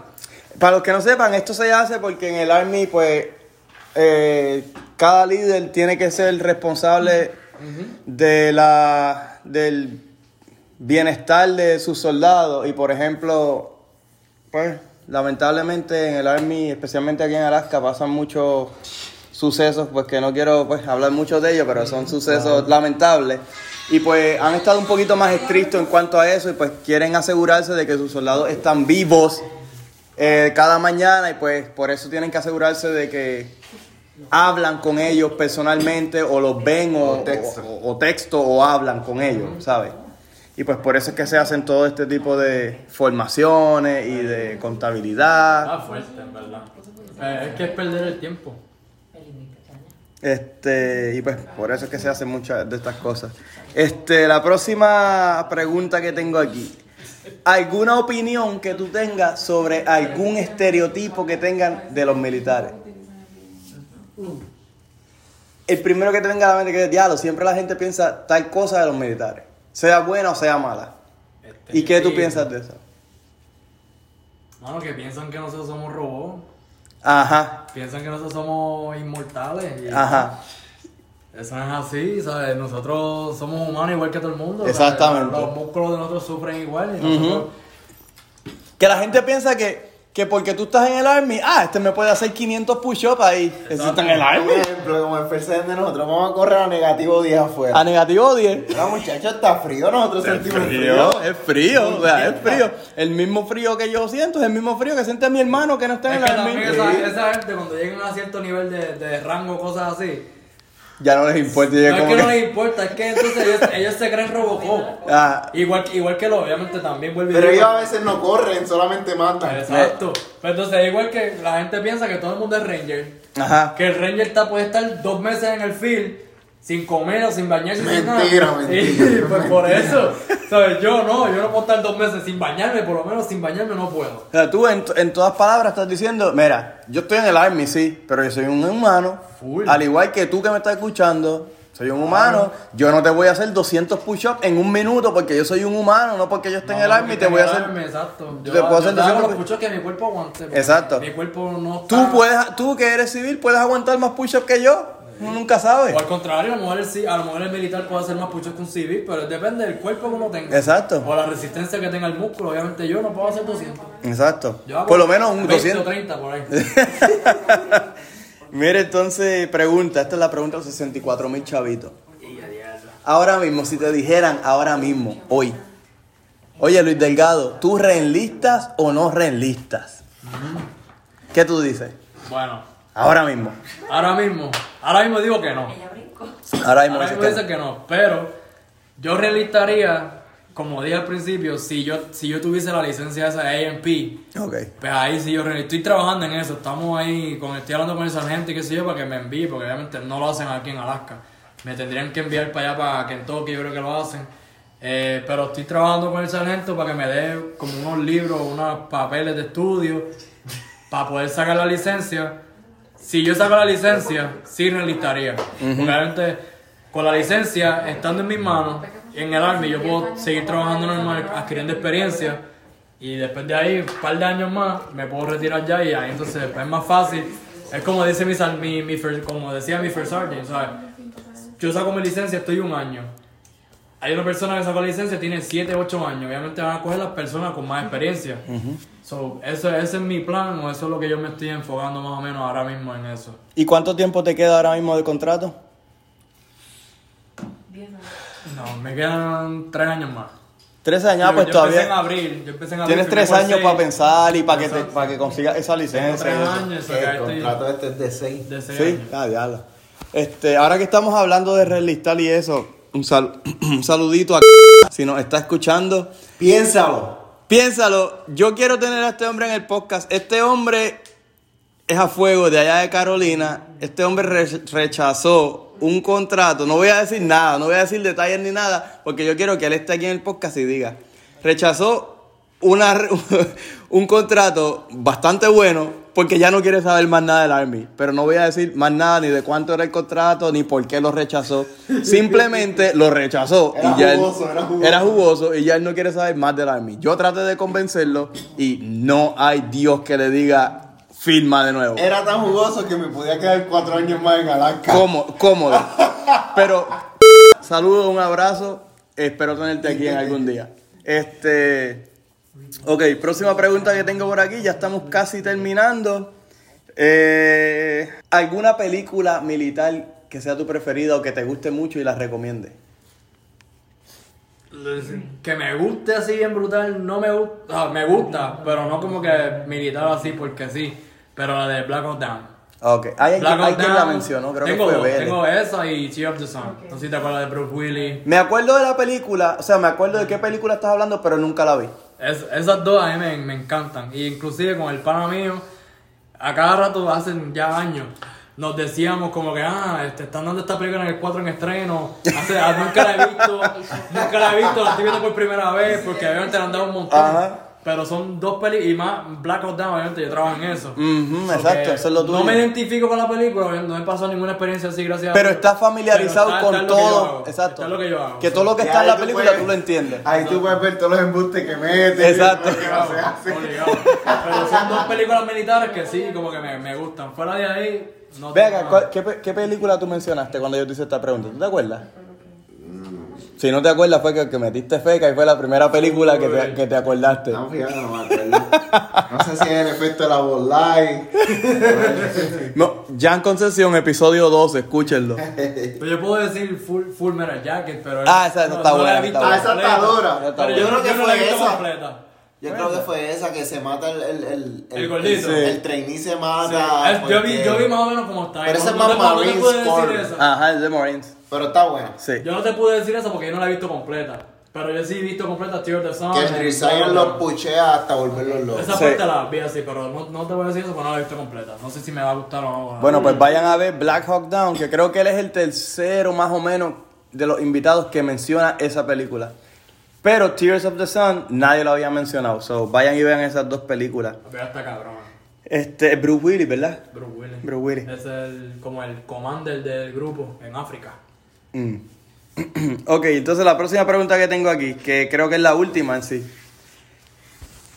Para los que no sepan, esto se hace porque en el Army, pues, eh, cada líder tiene que ser responsable de la, del bienestar de sus soldados. Y, por ejemplo, pues, lamentablemente en el Army, especialmente aquí en Alaska, pasan muchos sucesos, pues que no quiero pues, hablar mucho de ellos, pero son sucesos lamentables. Y pues han estado un poquito más estrictos en cuanto a eso y pues quieren asegurarse de que sus soldados están vivos eh, cada mañana y pues por eso tienen que asegurarse de que hablan con ellos personalmente o los ven o, O texto. o- o texto o hablan con ellos, ¿sabes? Y pues por eso es que se hacen todo este tipo de formaciones y de contabilidad. Está fuerte, en verdad. Eh, es que es perder el tiempo. Este, y pues por eso es que se hacen muchas de estas cosas. Este, la próxima pregunta que tengo aquí. ¿Alguna opinión que tú tengas sobre algún estereotipo que tengan de los militares? El primero que te venga a la mente que es diablo, siempre la gente piensa tal cosa de los militares, sea buena o sea mala. Este, ¿Y qué tú piensas de eso? Mano, que piensan que nosotros somos robots. Ajá, Piensan que nosotros somos inmortales. Y ajá. Eso no es así, ¿sabes? Nosotros somos humanos igual que todo el mundo. ¿sabes? Exactamente. Los músculos de nosotros sufren igual. Y nosotros, Que la gente piensa que, que porque tú estás en el army, ah, este me puede hacer 500 push-ups ahí. Eso está en el Por army. ejemplo, como el first de nosotros vamos a correr a negativo 10 afuera. A negativo 10. No, muchachos, está frío, nosotros sentimos frío. Frío, es frío, o sea, es frío. El mismo frío que yo siento es el mismo frío que siente mi hermano que no está en es el que army. esa, esa gente cuando llegan a cierto nivel de, de rango, cosas así, Ya no les importa. ya no es como que no que- les importa, es que entonces ellos, ellos se creen Robocop. Ah, Igual, igual que lo, obviamente también vuelve Pero ellos a veces no corren, solamente matan. Exacto. Pero entonces igual que la gente piensa que todo el mundo es Ranger. ajá. Que el Ranger está, puede estar dos meses en el field sin comer o sin bañarse. sin Mentira, nada. mentira. Sí, pues por eso. ¿Sabes? Yo no, yo no puedo estar dos meses sin bañarme, por lo menos sin bañarme no puedo. O sea, tú en, en todas palabras estás diciendo, mira, yo estoy en el army, sí, pero yo soy un humano. Full. Al igual que tú que me estás escuchando, soy un humano. Yo no te voy a hacer 200 push-ups en un minuto porque yo soy un humano, no porque yo esté en el army te voy a hacer... Exacto. Yo, te puedo hacer yo hago 200 los puchos que mi cuerpo aguante. Exacto. Mi cuerpo no Tú puedes, tú que eres civil, puedes aguantar más push-ups que yo. Uno nunca sabe. O al contrario, a lo mejor el, a lo mejor el militar puede hacer más puchos que un civil, pero depende del cuerpo que uno tenga. Exacto. O la resistencia que tenga el músculo. Obviamente yo no puedo hacer 200. Exacto. Yo hago Por lo menos un 20 o 200. 30 por ahí. Mire, entonces, pregunta. Esta es la pregunta de los 64 mil chavitos. Ahora mismo, si te dijeran ahora mismo, hoy, oye Luis Delgado, ¿tú reenlistas o no reenlistas? ¿Qué tú dices? Bueno, Ahora mismo. ahora mismo, ahora mismo digo que no. Ahora mismo Ahora mismo que dicen que no, pero yo realistaría, como dije al principio, si yo, si yo tuviese la licencia esa de AMP, no. Ok. pues ahí sí yo estoy trabajando en eso, estamos ahí, con, estoy hablando con el sargento y qué sé yo, para que me envíe, porque obviamente no lo hacen aquí en Alaska. Me tendrían que enviar para allá, para Kentucky, yo creo que lo hacen. Eh, pero estoy trabajando con el sargento para que me dé como unos libros, unos papeles de estudio, para poder sacar la licencia. Si yo saco la licencia, sí realistaría. Porque obviamente con la licencia, estando en mis manos, en el Army, yo puedo seguir trabajando normal, adquiriendo experiencia. Y después de ahí, un par de años más, me puedo retirar ya y ahí entonces es más fácil. Es como dice mi, sal- mi, mi first- como decía mi first sergeant, ¿sabes? Yo saco mi licencia, estoy un año. Hay una persona que sacó la licencia, tiene 7, 8 años. Obviamente van a coger las personas con más experiencia. so, eso, ese es mi plan, o eso es lo que yo me estoy enfocando más o menos ahora mismo en eso. ¿Y cuánto tiempo te queda ahora mismo de contrato? No, me quedan 3 años más. Tres años, ah, Yo- pues yo empecé en todavía. abril, yo empecé en abril. Tienes tres años seis. para pensar y para que, te- para que consigas esa Tengo licencia. tres y eso. años, El contrato este es de 6. de seis Sí, años. ah. Este, ahora que estamos hablando de relistar y eso, un, sal- un saludito a si nos está escuchando. Piénsalo. Piénsalo, yo quiero tener a este hombre en el podcast. Este hombre es a fuego de allá de Carolina. Este hombre re- rechazó un contrato. No voy a decir nada, no voy a decir detalles ni nada, porque yo quiero que él esté aquí en el podcast y diga. Rechazó una, un contrato bastante bueno porque ya no quiere saber más nada del Army. Pero no voy a decir más nada ni de cuánto era el contrato ni por qué lo rechazó. Simplemente lo rechazó. Era y ya él- jugoso, era jugoso. era jugoso y ya él no quiere saber más del Army. Yo traté de convencerlo y no hay Dios que le diga firma de nuevo. Era tan jugoso que me podía quedar 4 años más en Alaska. Cómo- cómodo. Pero saludo, un abrazo. Espero tenerte aquí en algún día. Este. Ok, próxima pregunta que tengo por aquí. Ya estamos casi terminando. Eh, ¿Alguna película militar que sea tu preferida o que te guste mucho y la recomiende? Que me guste así bien brutal, no me gusta, me gusta, pero no como que militar así porque sí. Pero la de Black Hawk Down. Ok, hay, Black hay quien la mencionó, creo tengo que fue dos. Tengo esa y Cheer of the Sun. No sé si te acuerdas de Bruce Willis. Me acuerdo de la película, o sea, me acuerdo de qué película estás hablando, pero nunca la vi. Es- esas dos a mí me, me encantan. Y inclusive con el pana mío, a cada rato, hace ya años, nos decíamos como que, ah, este, están dando esta película en el 4 en estreno. Hace- ah, nunca la he visto, nunca la he visto, la estoy viendo por primera vez porque obviamente le han dado un montón. Ajá. Pero son dos películas, y más Black Hawk Down, obviamente yo trabajo en eso. So exacto, eso es lo tuyo. No me identifico con la película, no me pasó ninguna experiencia así, gracias a Pero Dios. estás familiarizado Pero está- con está todo. Exacto. está lo que yo hago. Que todo lo que Y está en la película puedes- tú lo entiendes. Ahí tú puedes ver todos los embustes que mete. Exacto. que no se hace. Obligado. Pero son dos películas militares que sí, como que me, me gustan. Fuera de ahí, no Ve tengo acá, nada. ¿cuál- ¿qué, pe- qué película tú mencionaste cuando yo te hice esta pregunta? ¿Tú te acuerdas? Si no te acuerdas fue que, que metiste feca y fue la primera película que te, que te acordaste. No, fíjate, no me acuerdo. No sé si es el efecto de la Light. No, Jan Concesión, episodio 12, escúchenlo. Pero yo puedo decir Full, full Metal Jacket, pero. Ah, esa- esa está buena, Ah, esa está dura. Yo, creo que yo no la he fue visto esa. completa. Yo creo que fue esa que se mata el. El, el, El gordito. El, Sí. el trainee se Sí, mata. es- yo, vi, porque- yo vi más o menos cómo está. Pero ese es más puedo- no te decir esa. Ajá, es de Marines. Pero está buena. Sí. Yo no te pude decir eso porque yo no la he visto completa. Pero yo sí he visto completa Tear the Sun. Que el Trisayan los puchea hasta volverlos locos. Esa Sí. parte la vi así, pero no, no te voy a decir eso porque no la he visto completa. No sé si me va a gustar o no. Bueno, pues vayan a ver Black Hawk Down, que creo que él es el tercero más o menos de los invitados que menciona esa película. Pero Tears of the Sun nadie lo había mencionado. So vayan y vean esas dos películas. Vea esta cabrón. Este, Bruce Willis, ¿verdad? Bruce Willis. Bruce Willis. Es el, como el commander del grupo en África. Mm. ok, entonces la próxima pregunta que tengo aquí, que creo que es la última en sí.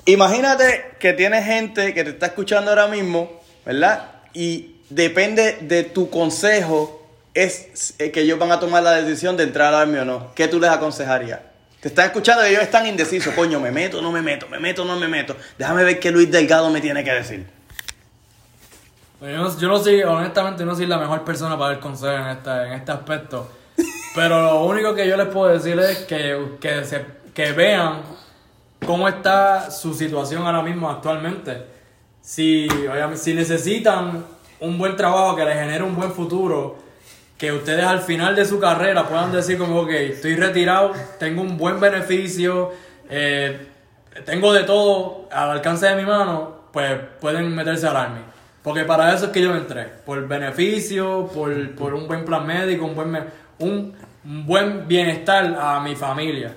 Imagínate que tienes gente que te está escuchando ahora mismo, ¿verdad? Y depende de tu consejo, es eh, que ellos van a tomar la decisión de entrar al army o no. ¿Qué tú les aconsejarías? Te están escuchando y ellos están indecisos. Coño, me meto, no me meto, me meto, no me meto. Déjame ver qué Luis Delgado me tiene que decir. Pues Yo no, yo no soy, honestamente, no soy la mejor persona para dar consejos en, esta, en este aspecto. Pero lo único que yo les puedo decir es que, que, se, que vean cómo está su situación ahora mismo actualmente. Si, si necesitan un buen trabajo que les genere un buen futuro, que ustedes al final de su carrera puedan decir como, ok, estoy retirado, tengo un buen beneficio, eh, tengo de todo al alcance de mi mano, pues pueden meterse al Army. Porque para eso es que yo me entré. Por beneficio, por, por un buen plan médico, un buen, un buen bienestar a mi familia.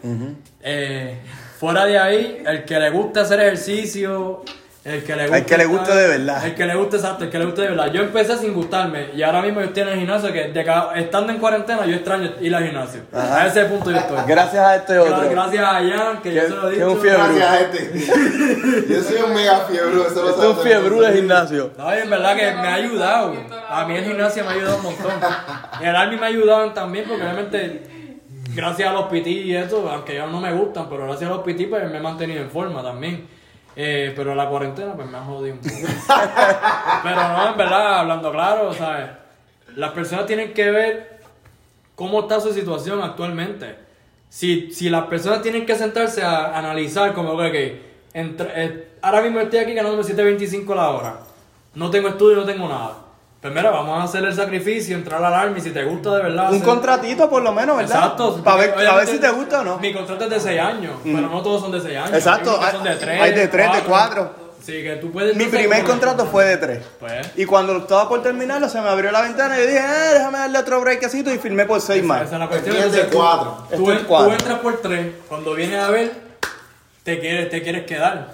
Eh, fuera de ahí, el que le gusta hacer ejercicio, el que le gusta... Que le de verdad. El que le guste, exacto, el que le guste de verdad. Yo empecé sin gustarme y ahora mismo yo estoy en el gimnasio que de cada- estando en cuarentena yo extraño ir al gimnasio. Ajá. A ese punto yo estoy. Gracias a este otro. Gra- Gracias a Jan, que yo se lo he que es un dicho. fiebre. Gracias a este. Yo soy un mega fiebre. Eso lo Esto es un fiebre de gimnasio. No, y en verdad que me ha ayudado. A mí el gimnasio me ha ayudado un montón. Y el Army me ha ayudado también porque obviamente gracias a los PT y eso, aunque ya no me gustan, pero gracias a los PT pues me he mantenido en forma también. Eh, pero la cuarentena pues me ha jodido un poco. pero no, en verdad, hablando claro, ¿sabes? Las personas tienen que ver cómo está su situación actualmente. Si, si las personas tienen que sentarse a analizar como que, eh, ahora mismo estoy aquí ganándome 7.25 la hora. No tengo estudio, no tengo nada. Pues mira, vamos a hacer el sacrificio, entrar al Army si te gusta de verdad. Un hacer- contratito por lo menos, ¿verdad? Exacto. Para ver, a ver si te gusta o no. Mi contrato es de 6 años, pero no todos son de 6 años. Exacto, Hay son de 3, hay de tres, de cuatro. Sí, que tú puedes... Mi primer contrato fue de tres. Pues... Y cuando estaba por terminarlo, se me abrió la ventana y yo dije, eh, déjame darle otro breakcito y firmé por seis más. Esa es la cuestión. Es de tú- cuatro. Tú, entras por tres, cuando vienes a ver, te quieres, te quieres quedar.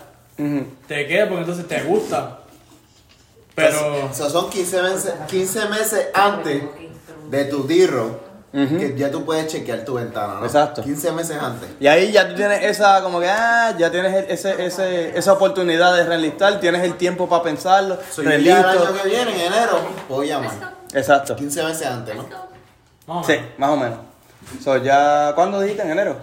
Te quedas porque entonces te gusta. Pero... O sea, son 15 meses, 15 meses antes de tu tirro que ya tú puedes chequear tu ventana, ¿no? Exacto. 15 meses antes. Y ahí ya tú tienes esa, como que, ah, ya tienes el- ese, ese, esa oportunidad de reenlistar, tienes el tiempo para pensarlo, So, yo ya el año que viene, en enero, puedo llamar. Exacto. 15 meses antes, ¿no? Sí, más o menos. So, ya, ¿cuándo dijiste? ¿En enero?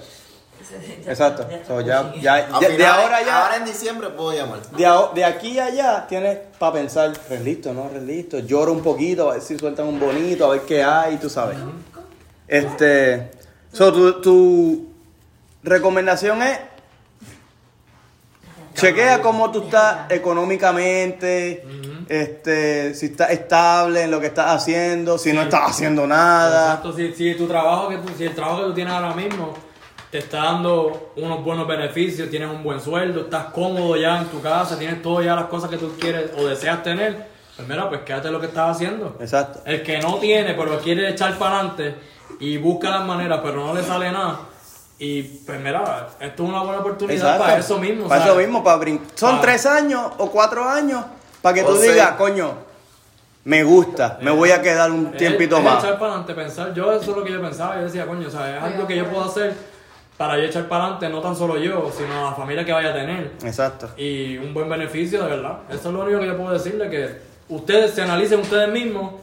Exacto. So, ya, ya, de, ahora ya. Ahora en diciembre puedo llamar. De, a- de aquí a allá tienes para pensar, res listo, ¿no? Res listo. Lloro un poquito, a ver si sueltan un bonito, a ver qué hay, tú sabes. Este. So, tu, tu recomendación es. Chequea cómo tú estás económicamente, este, si estás estable en lo que estás haciendo, si no estás haciendo nada. Exacto, si, si tu trabajo que tú- si el trabajo que tú tienes ahora mismo te está dando unos buenos beneficios, tienes un buen sueldo, estás cómodo ya en tu casa, tienes todas ya las cosas que tú quieres o deseas tener, pues mira, pues quédate lo que estás haciendo. Exacto. El que no tiene, pero quiere echar para adelante y busca las maneras, pero no le sale nada. Y pues mira, esto es una buena oportunidad Exacto. para eso mismo. Para ¿sabes? eso mismo, para brin- Son Para- tres años o cuatro años para que O tú digas, coño, me gusta, me voy a quedar un Es- tiempito es más. echar para adelante, pensar. Yo, eso es lo que yo pensaba. Yo decía, coño, ¿sabes? Es algo que yo puedo hacer para yo echar para adelante, no tan solo yo, sino la familia que vaya a tener. Exacto. Y un buen beneficio, de verdad. Eso es lo único que yo puedo decirle, que ustedes se analicen ustedes mismos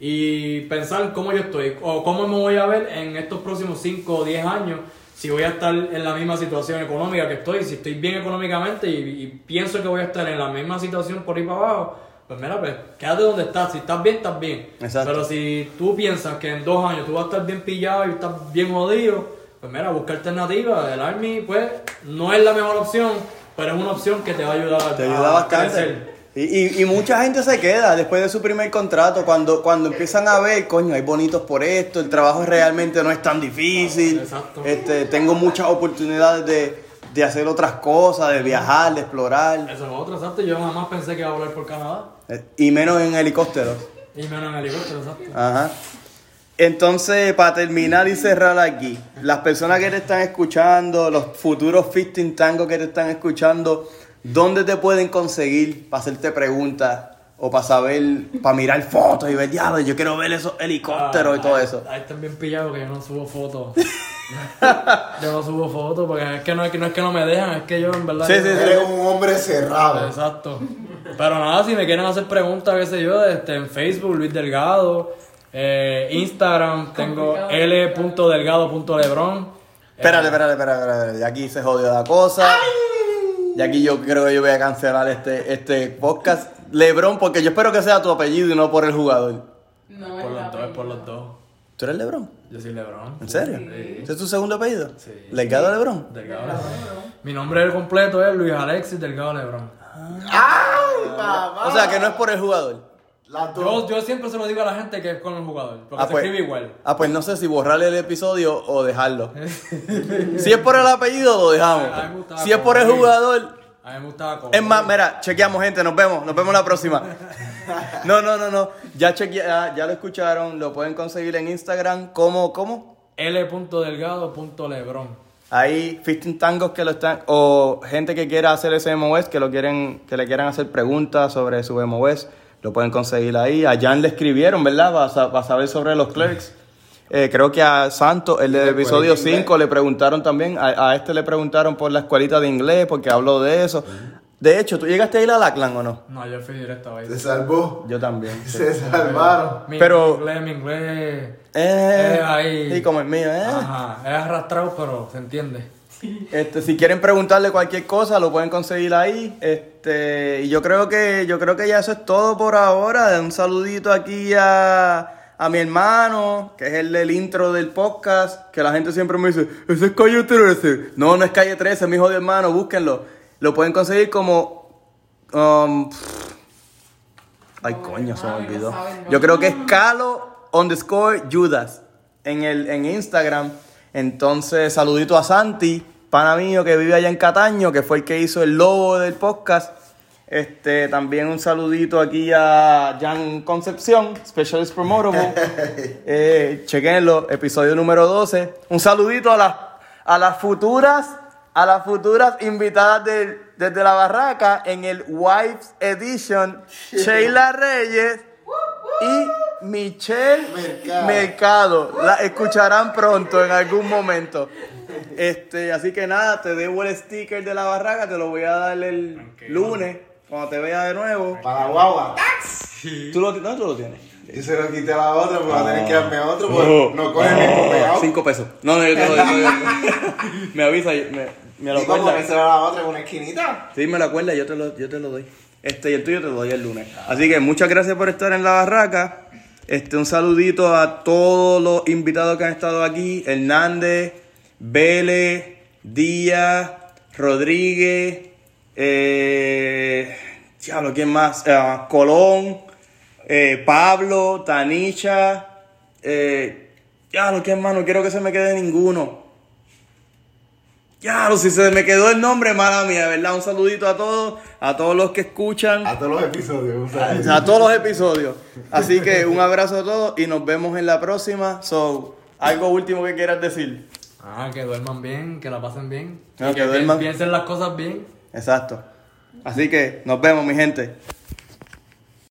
y pensar cómo yo estoy, o cómo me voy a ver en estos próximos 5 o 10 años, si voy a estar en la misma situación económica que estoy, si estoy bien económicamente y, y pienso que voy a estar en la misma situación por ahí para abajo, pues mira, pues quédate donde estás, si estás bien, estás bien. Exacto. Pero si tú piensas que en dos años tú vas a estar bien pillado y estás bien jodido, pues mira, busca alternativas. El Army, pues, no es la mejor opción, pero es una opción que te va a ayudar Te ayuda a bastante. crecer. Y, y, y mucha gente se queda después de su primer contrato cuando, cuando empiezan a ver, coño, hay bonitos por esto, el trabajo realmente no es tan difícil, Exacto. este, tengo muchas oportunidades de, de hacer otras cosas, de viajar, de explorar, Eso es otro, exacto. Yo jamás pensé que iba a volar por Canadá. eh, y menos en helicópteros. Y menos en helicóptero, exacto. Ajá. Entonces, para terminar y cerrar aquí, las personas que te están escuchando, los futuros 15 tangos que te están escuchando, ¿dónde te pueden conseguir para hacerte preguntas o para saber, para mirar fotos y ver, diablo, yo quiero ver esos helicópteros y todo Ah, eso? Ahí están bien pillados que yo no subo fotos. yo no subo fotos porque es que no es que no, es que no me dejan, es que yo en verdad. Sí, sí. Eres un hombre cerrado. Exacto. Pero nada, si me quieren hacer preguntas, qué sé yo, este, en Facebook, Luis Delgado. Eh, Instagram, tengo l.delgado.lebron. Espérate, espérate, espérate, espérate, y aquí se jodió la cosa. Y aquí yo creo que yo voy a cancelar este, este podcast. Lebron, porque yo espero que sea tu apellido y no por el jugador. No, Por los dos, es por los dos. ¿Tú eres Lebron? Yo soy Lebron. ¿En serio? Sí. ¿Ese es tu segundo apellido? Sí. ¿Legado Lebron? Delgado Lebron. Mi nombre completo es Luis Alexis Delgado Lebron. ¡Ay, papá! O sea, que no es por el jugador. Las Yo, dos. yo siempre se lo digo a la gente que es con el jugador, porque Ah, se pues, escribe igual. ah, pues no sé si borrarle el episodio o dejarlo. si es por el apellido, lo dejamos. A mí me gustaba Si es por el como- jugador, A mí me gustaba como. es más, mira, chequeamos, gente, nos vemos, nos vemos la próxima. No, no, no, no. Ya, chequea, ya, ya lo escucharon, lo pueden conseguir en Instagram. ¿Cómo, cómo? L.delgado.lebron. Hay 15 tangos que lo están, o gente que quiera hacer ese MOS, que lo quieren, que le quieran hacer preguntas sobre su MOS, lo pueden conseguir ahí. A Jan le escribieron, ¿verdad? Para, para saber sobre los clerks. Eh, creo que a Santo, el del episodio escuelita de 5, le preguntaron también. A, a este le preguntaron por la escuelita de inglés, porque habló de eso. De hecho, ¿tú llegaste a ir a la clan o no? No, yo fui directo a Se ahí. salvó. Yo también. sí. Se salvaron. Mi Pero- inglés, mi inglés. Eh, Eh, ahí. Y como el mío, ¿eh? Ajá, es arrastrado, pero se entiende. Este, si quieren preguntarle cualquier cosa, lo pueden conseguir ahí. Este, y yo creo que, yo creo que ya eso es todo por ahora. Un saludito aquí a, a mi hermano, que es el del intro del podcast, que la gente siempre me dice, ese es calle 13. No, no es calle 13, mi hijo de hermano, búsquenlo. Lo pueden conseguir como. um, ay, coño, se me olvidó. Yo creo que es Calo underscore Judas en, el, en Instagram. Entonces, saludito a Santi, pana mío que vive allá en Cataño, que fue el que hizo el logo del podcast. Este, también un saludito aquí a Jan Concepción, Specialist Promotable. eh, chequenlo, episodio número 12. Un saludito a las, a las futuras, a las futuras invitadas del- desde la barraca en el Wives Edition, Sheila Reyes y Michelle Mercado. Mercado. La escucharán pronto en algún momento. Este, así que nada, te debo el sticker de la barraca, te lo voy a dar el lunes, cuando te vea de nuevo. Para la guagua. ¿Tú lo, no, tú lo tienes? Y se lo quité a la otra, pero va a tener que darme otro, pues Oh. no coge el mismo pegado. Cinco pesos. No, no, yo te lo doy. yo te lo doy. me avisa, y me, me lo Y como acuerda. que será la otra en una esquinita. Sí, me lo acuerda, yo te lo, yo te lo doy. Este y el tuyo te lo doy el lunes. Así que muchas gracias por estar en la barraca. Este, un saludito a todos los invitados que han estado aquí. Hernández, Vélez, Díaz, Rodríguez, eh, diablo, ¿quién más? Ah, Colón, eh, Pablo, Tanicha, eh, diablo, ¿quién más? No quiero que se me quede ninguno. Ya, si se me quedó el nombre, mala mía, ¿verdad? Un saludito a todos, a todos los que escuchan, A todos los episodios. sea, a todos los episodios. Así que un abrazo a todos y nos vemos en la próxima. So, algo último que quieras decir. Ah, que duerman bien, que la pasen bien. Ah, y que que, duerman. piensen las cosas bien. Exacto. Así que nos vemos, mi gente.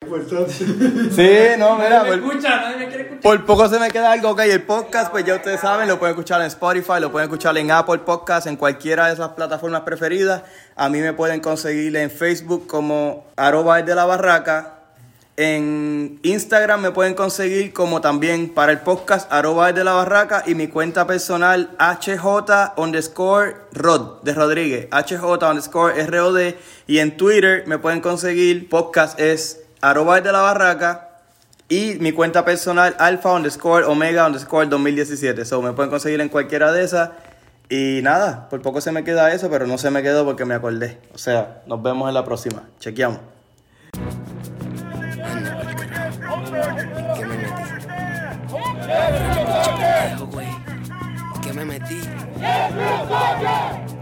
Importante. Sí, no, mira, Nadie me por, escucha, nadie me quiere escuchar. por poco se me queda algo, ok. El podcast, pues ya ustedes saben, lo pueden escuchar en Spotify, lo pueden escuchar en Apple Podcast, en cualquiera de esas plataformas preferidas. A mí me pueden conseguir en Facebook como arroba de la barraca. En Instagram me pueden conseguir como también para el podcast arroba de la barraca y mi cuenta personal HJ underscore Rod de Rodríguez. HJ underscore ROD. Y en Twitter me pueden conseguir podcast es arroba de la barraca. Y mi cuenta personal, alfa underscore omega underscore 2017. So, me pueden conseguir en cualquiera de esas. Y nada, por poco se me queda eso, pero no se me quedó porque me acordé. O sea, nos vemos en la próxima. Chequeamos.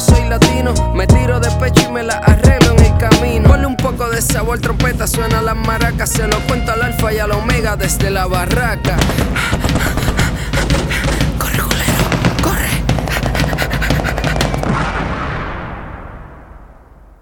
soy latino, me tiro de pecho y me la arreglo en el camino. Ponle un poco de sabor, trompeta, suena las maracas, se lo cuento al alfa y al omega desde la barraca.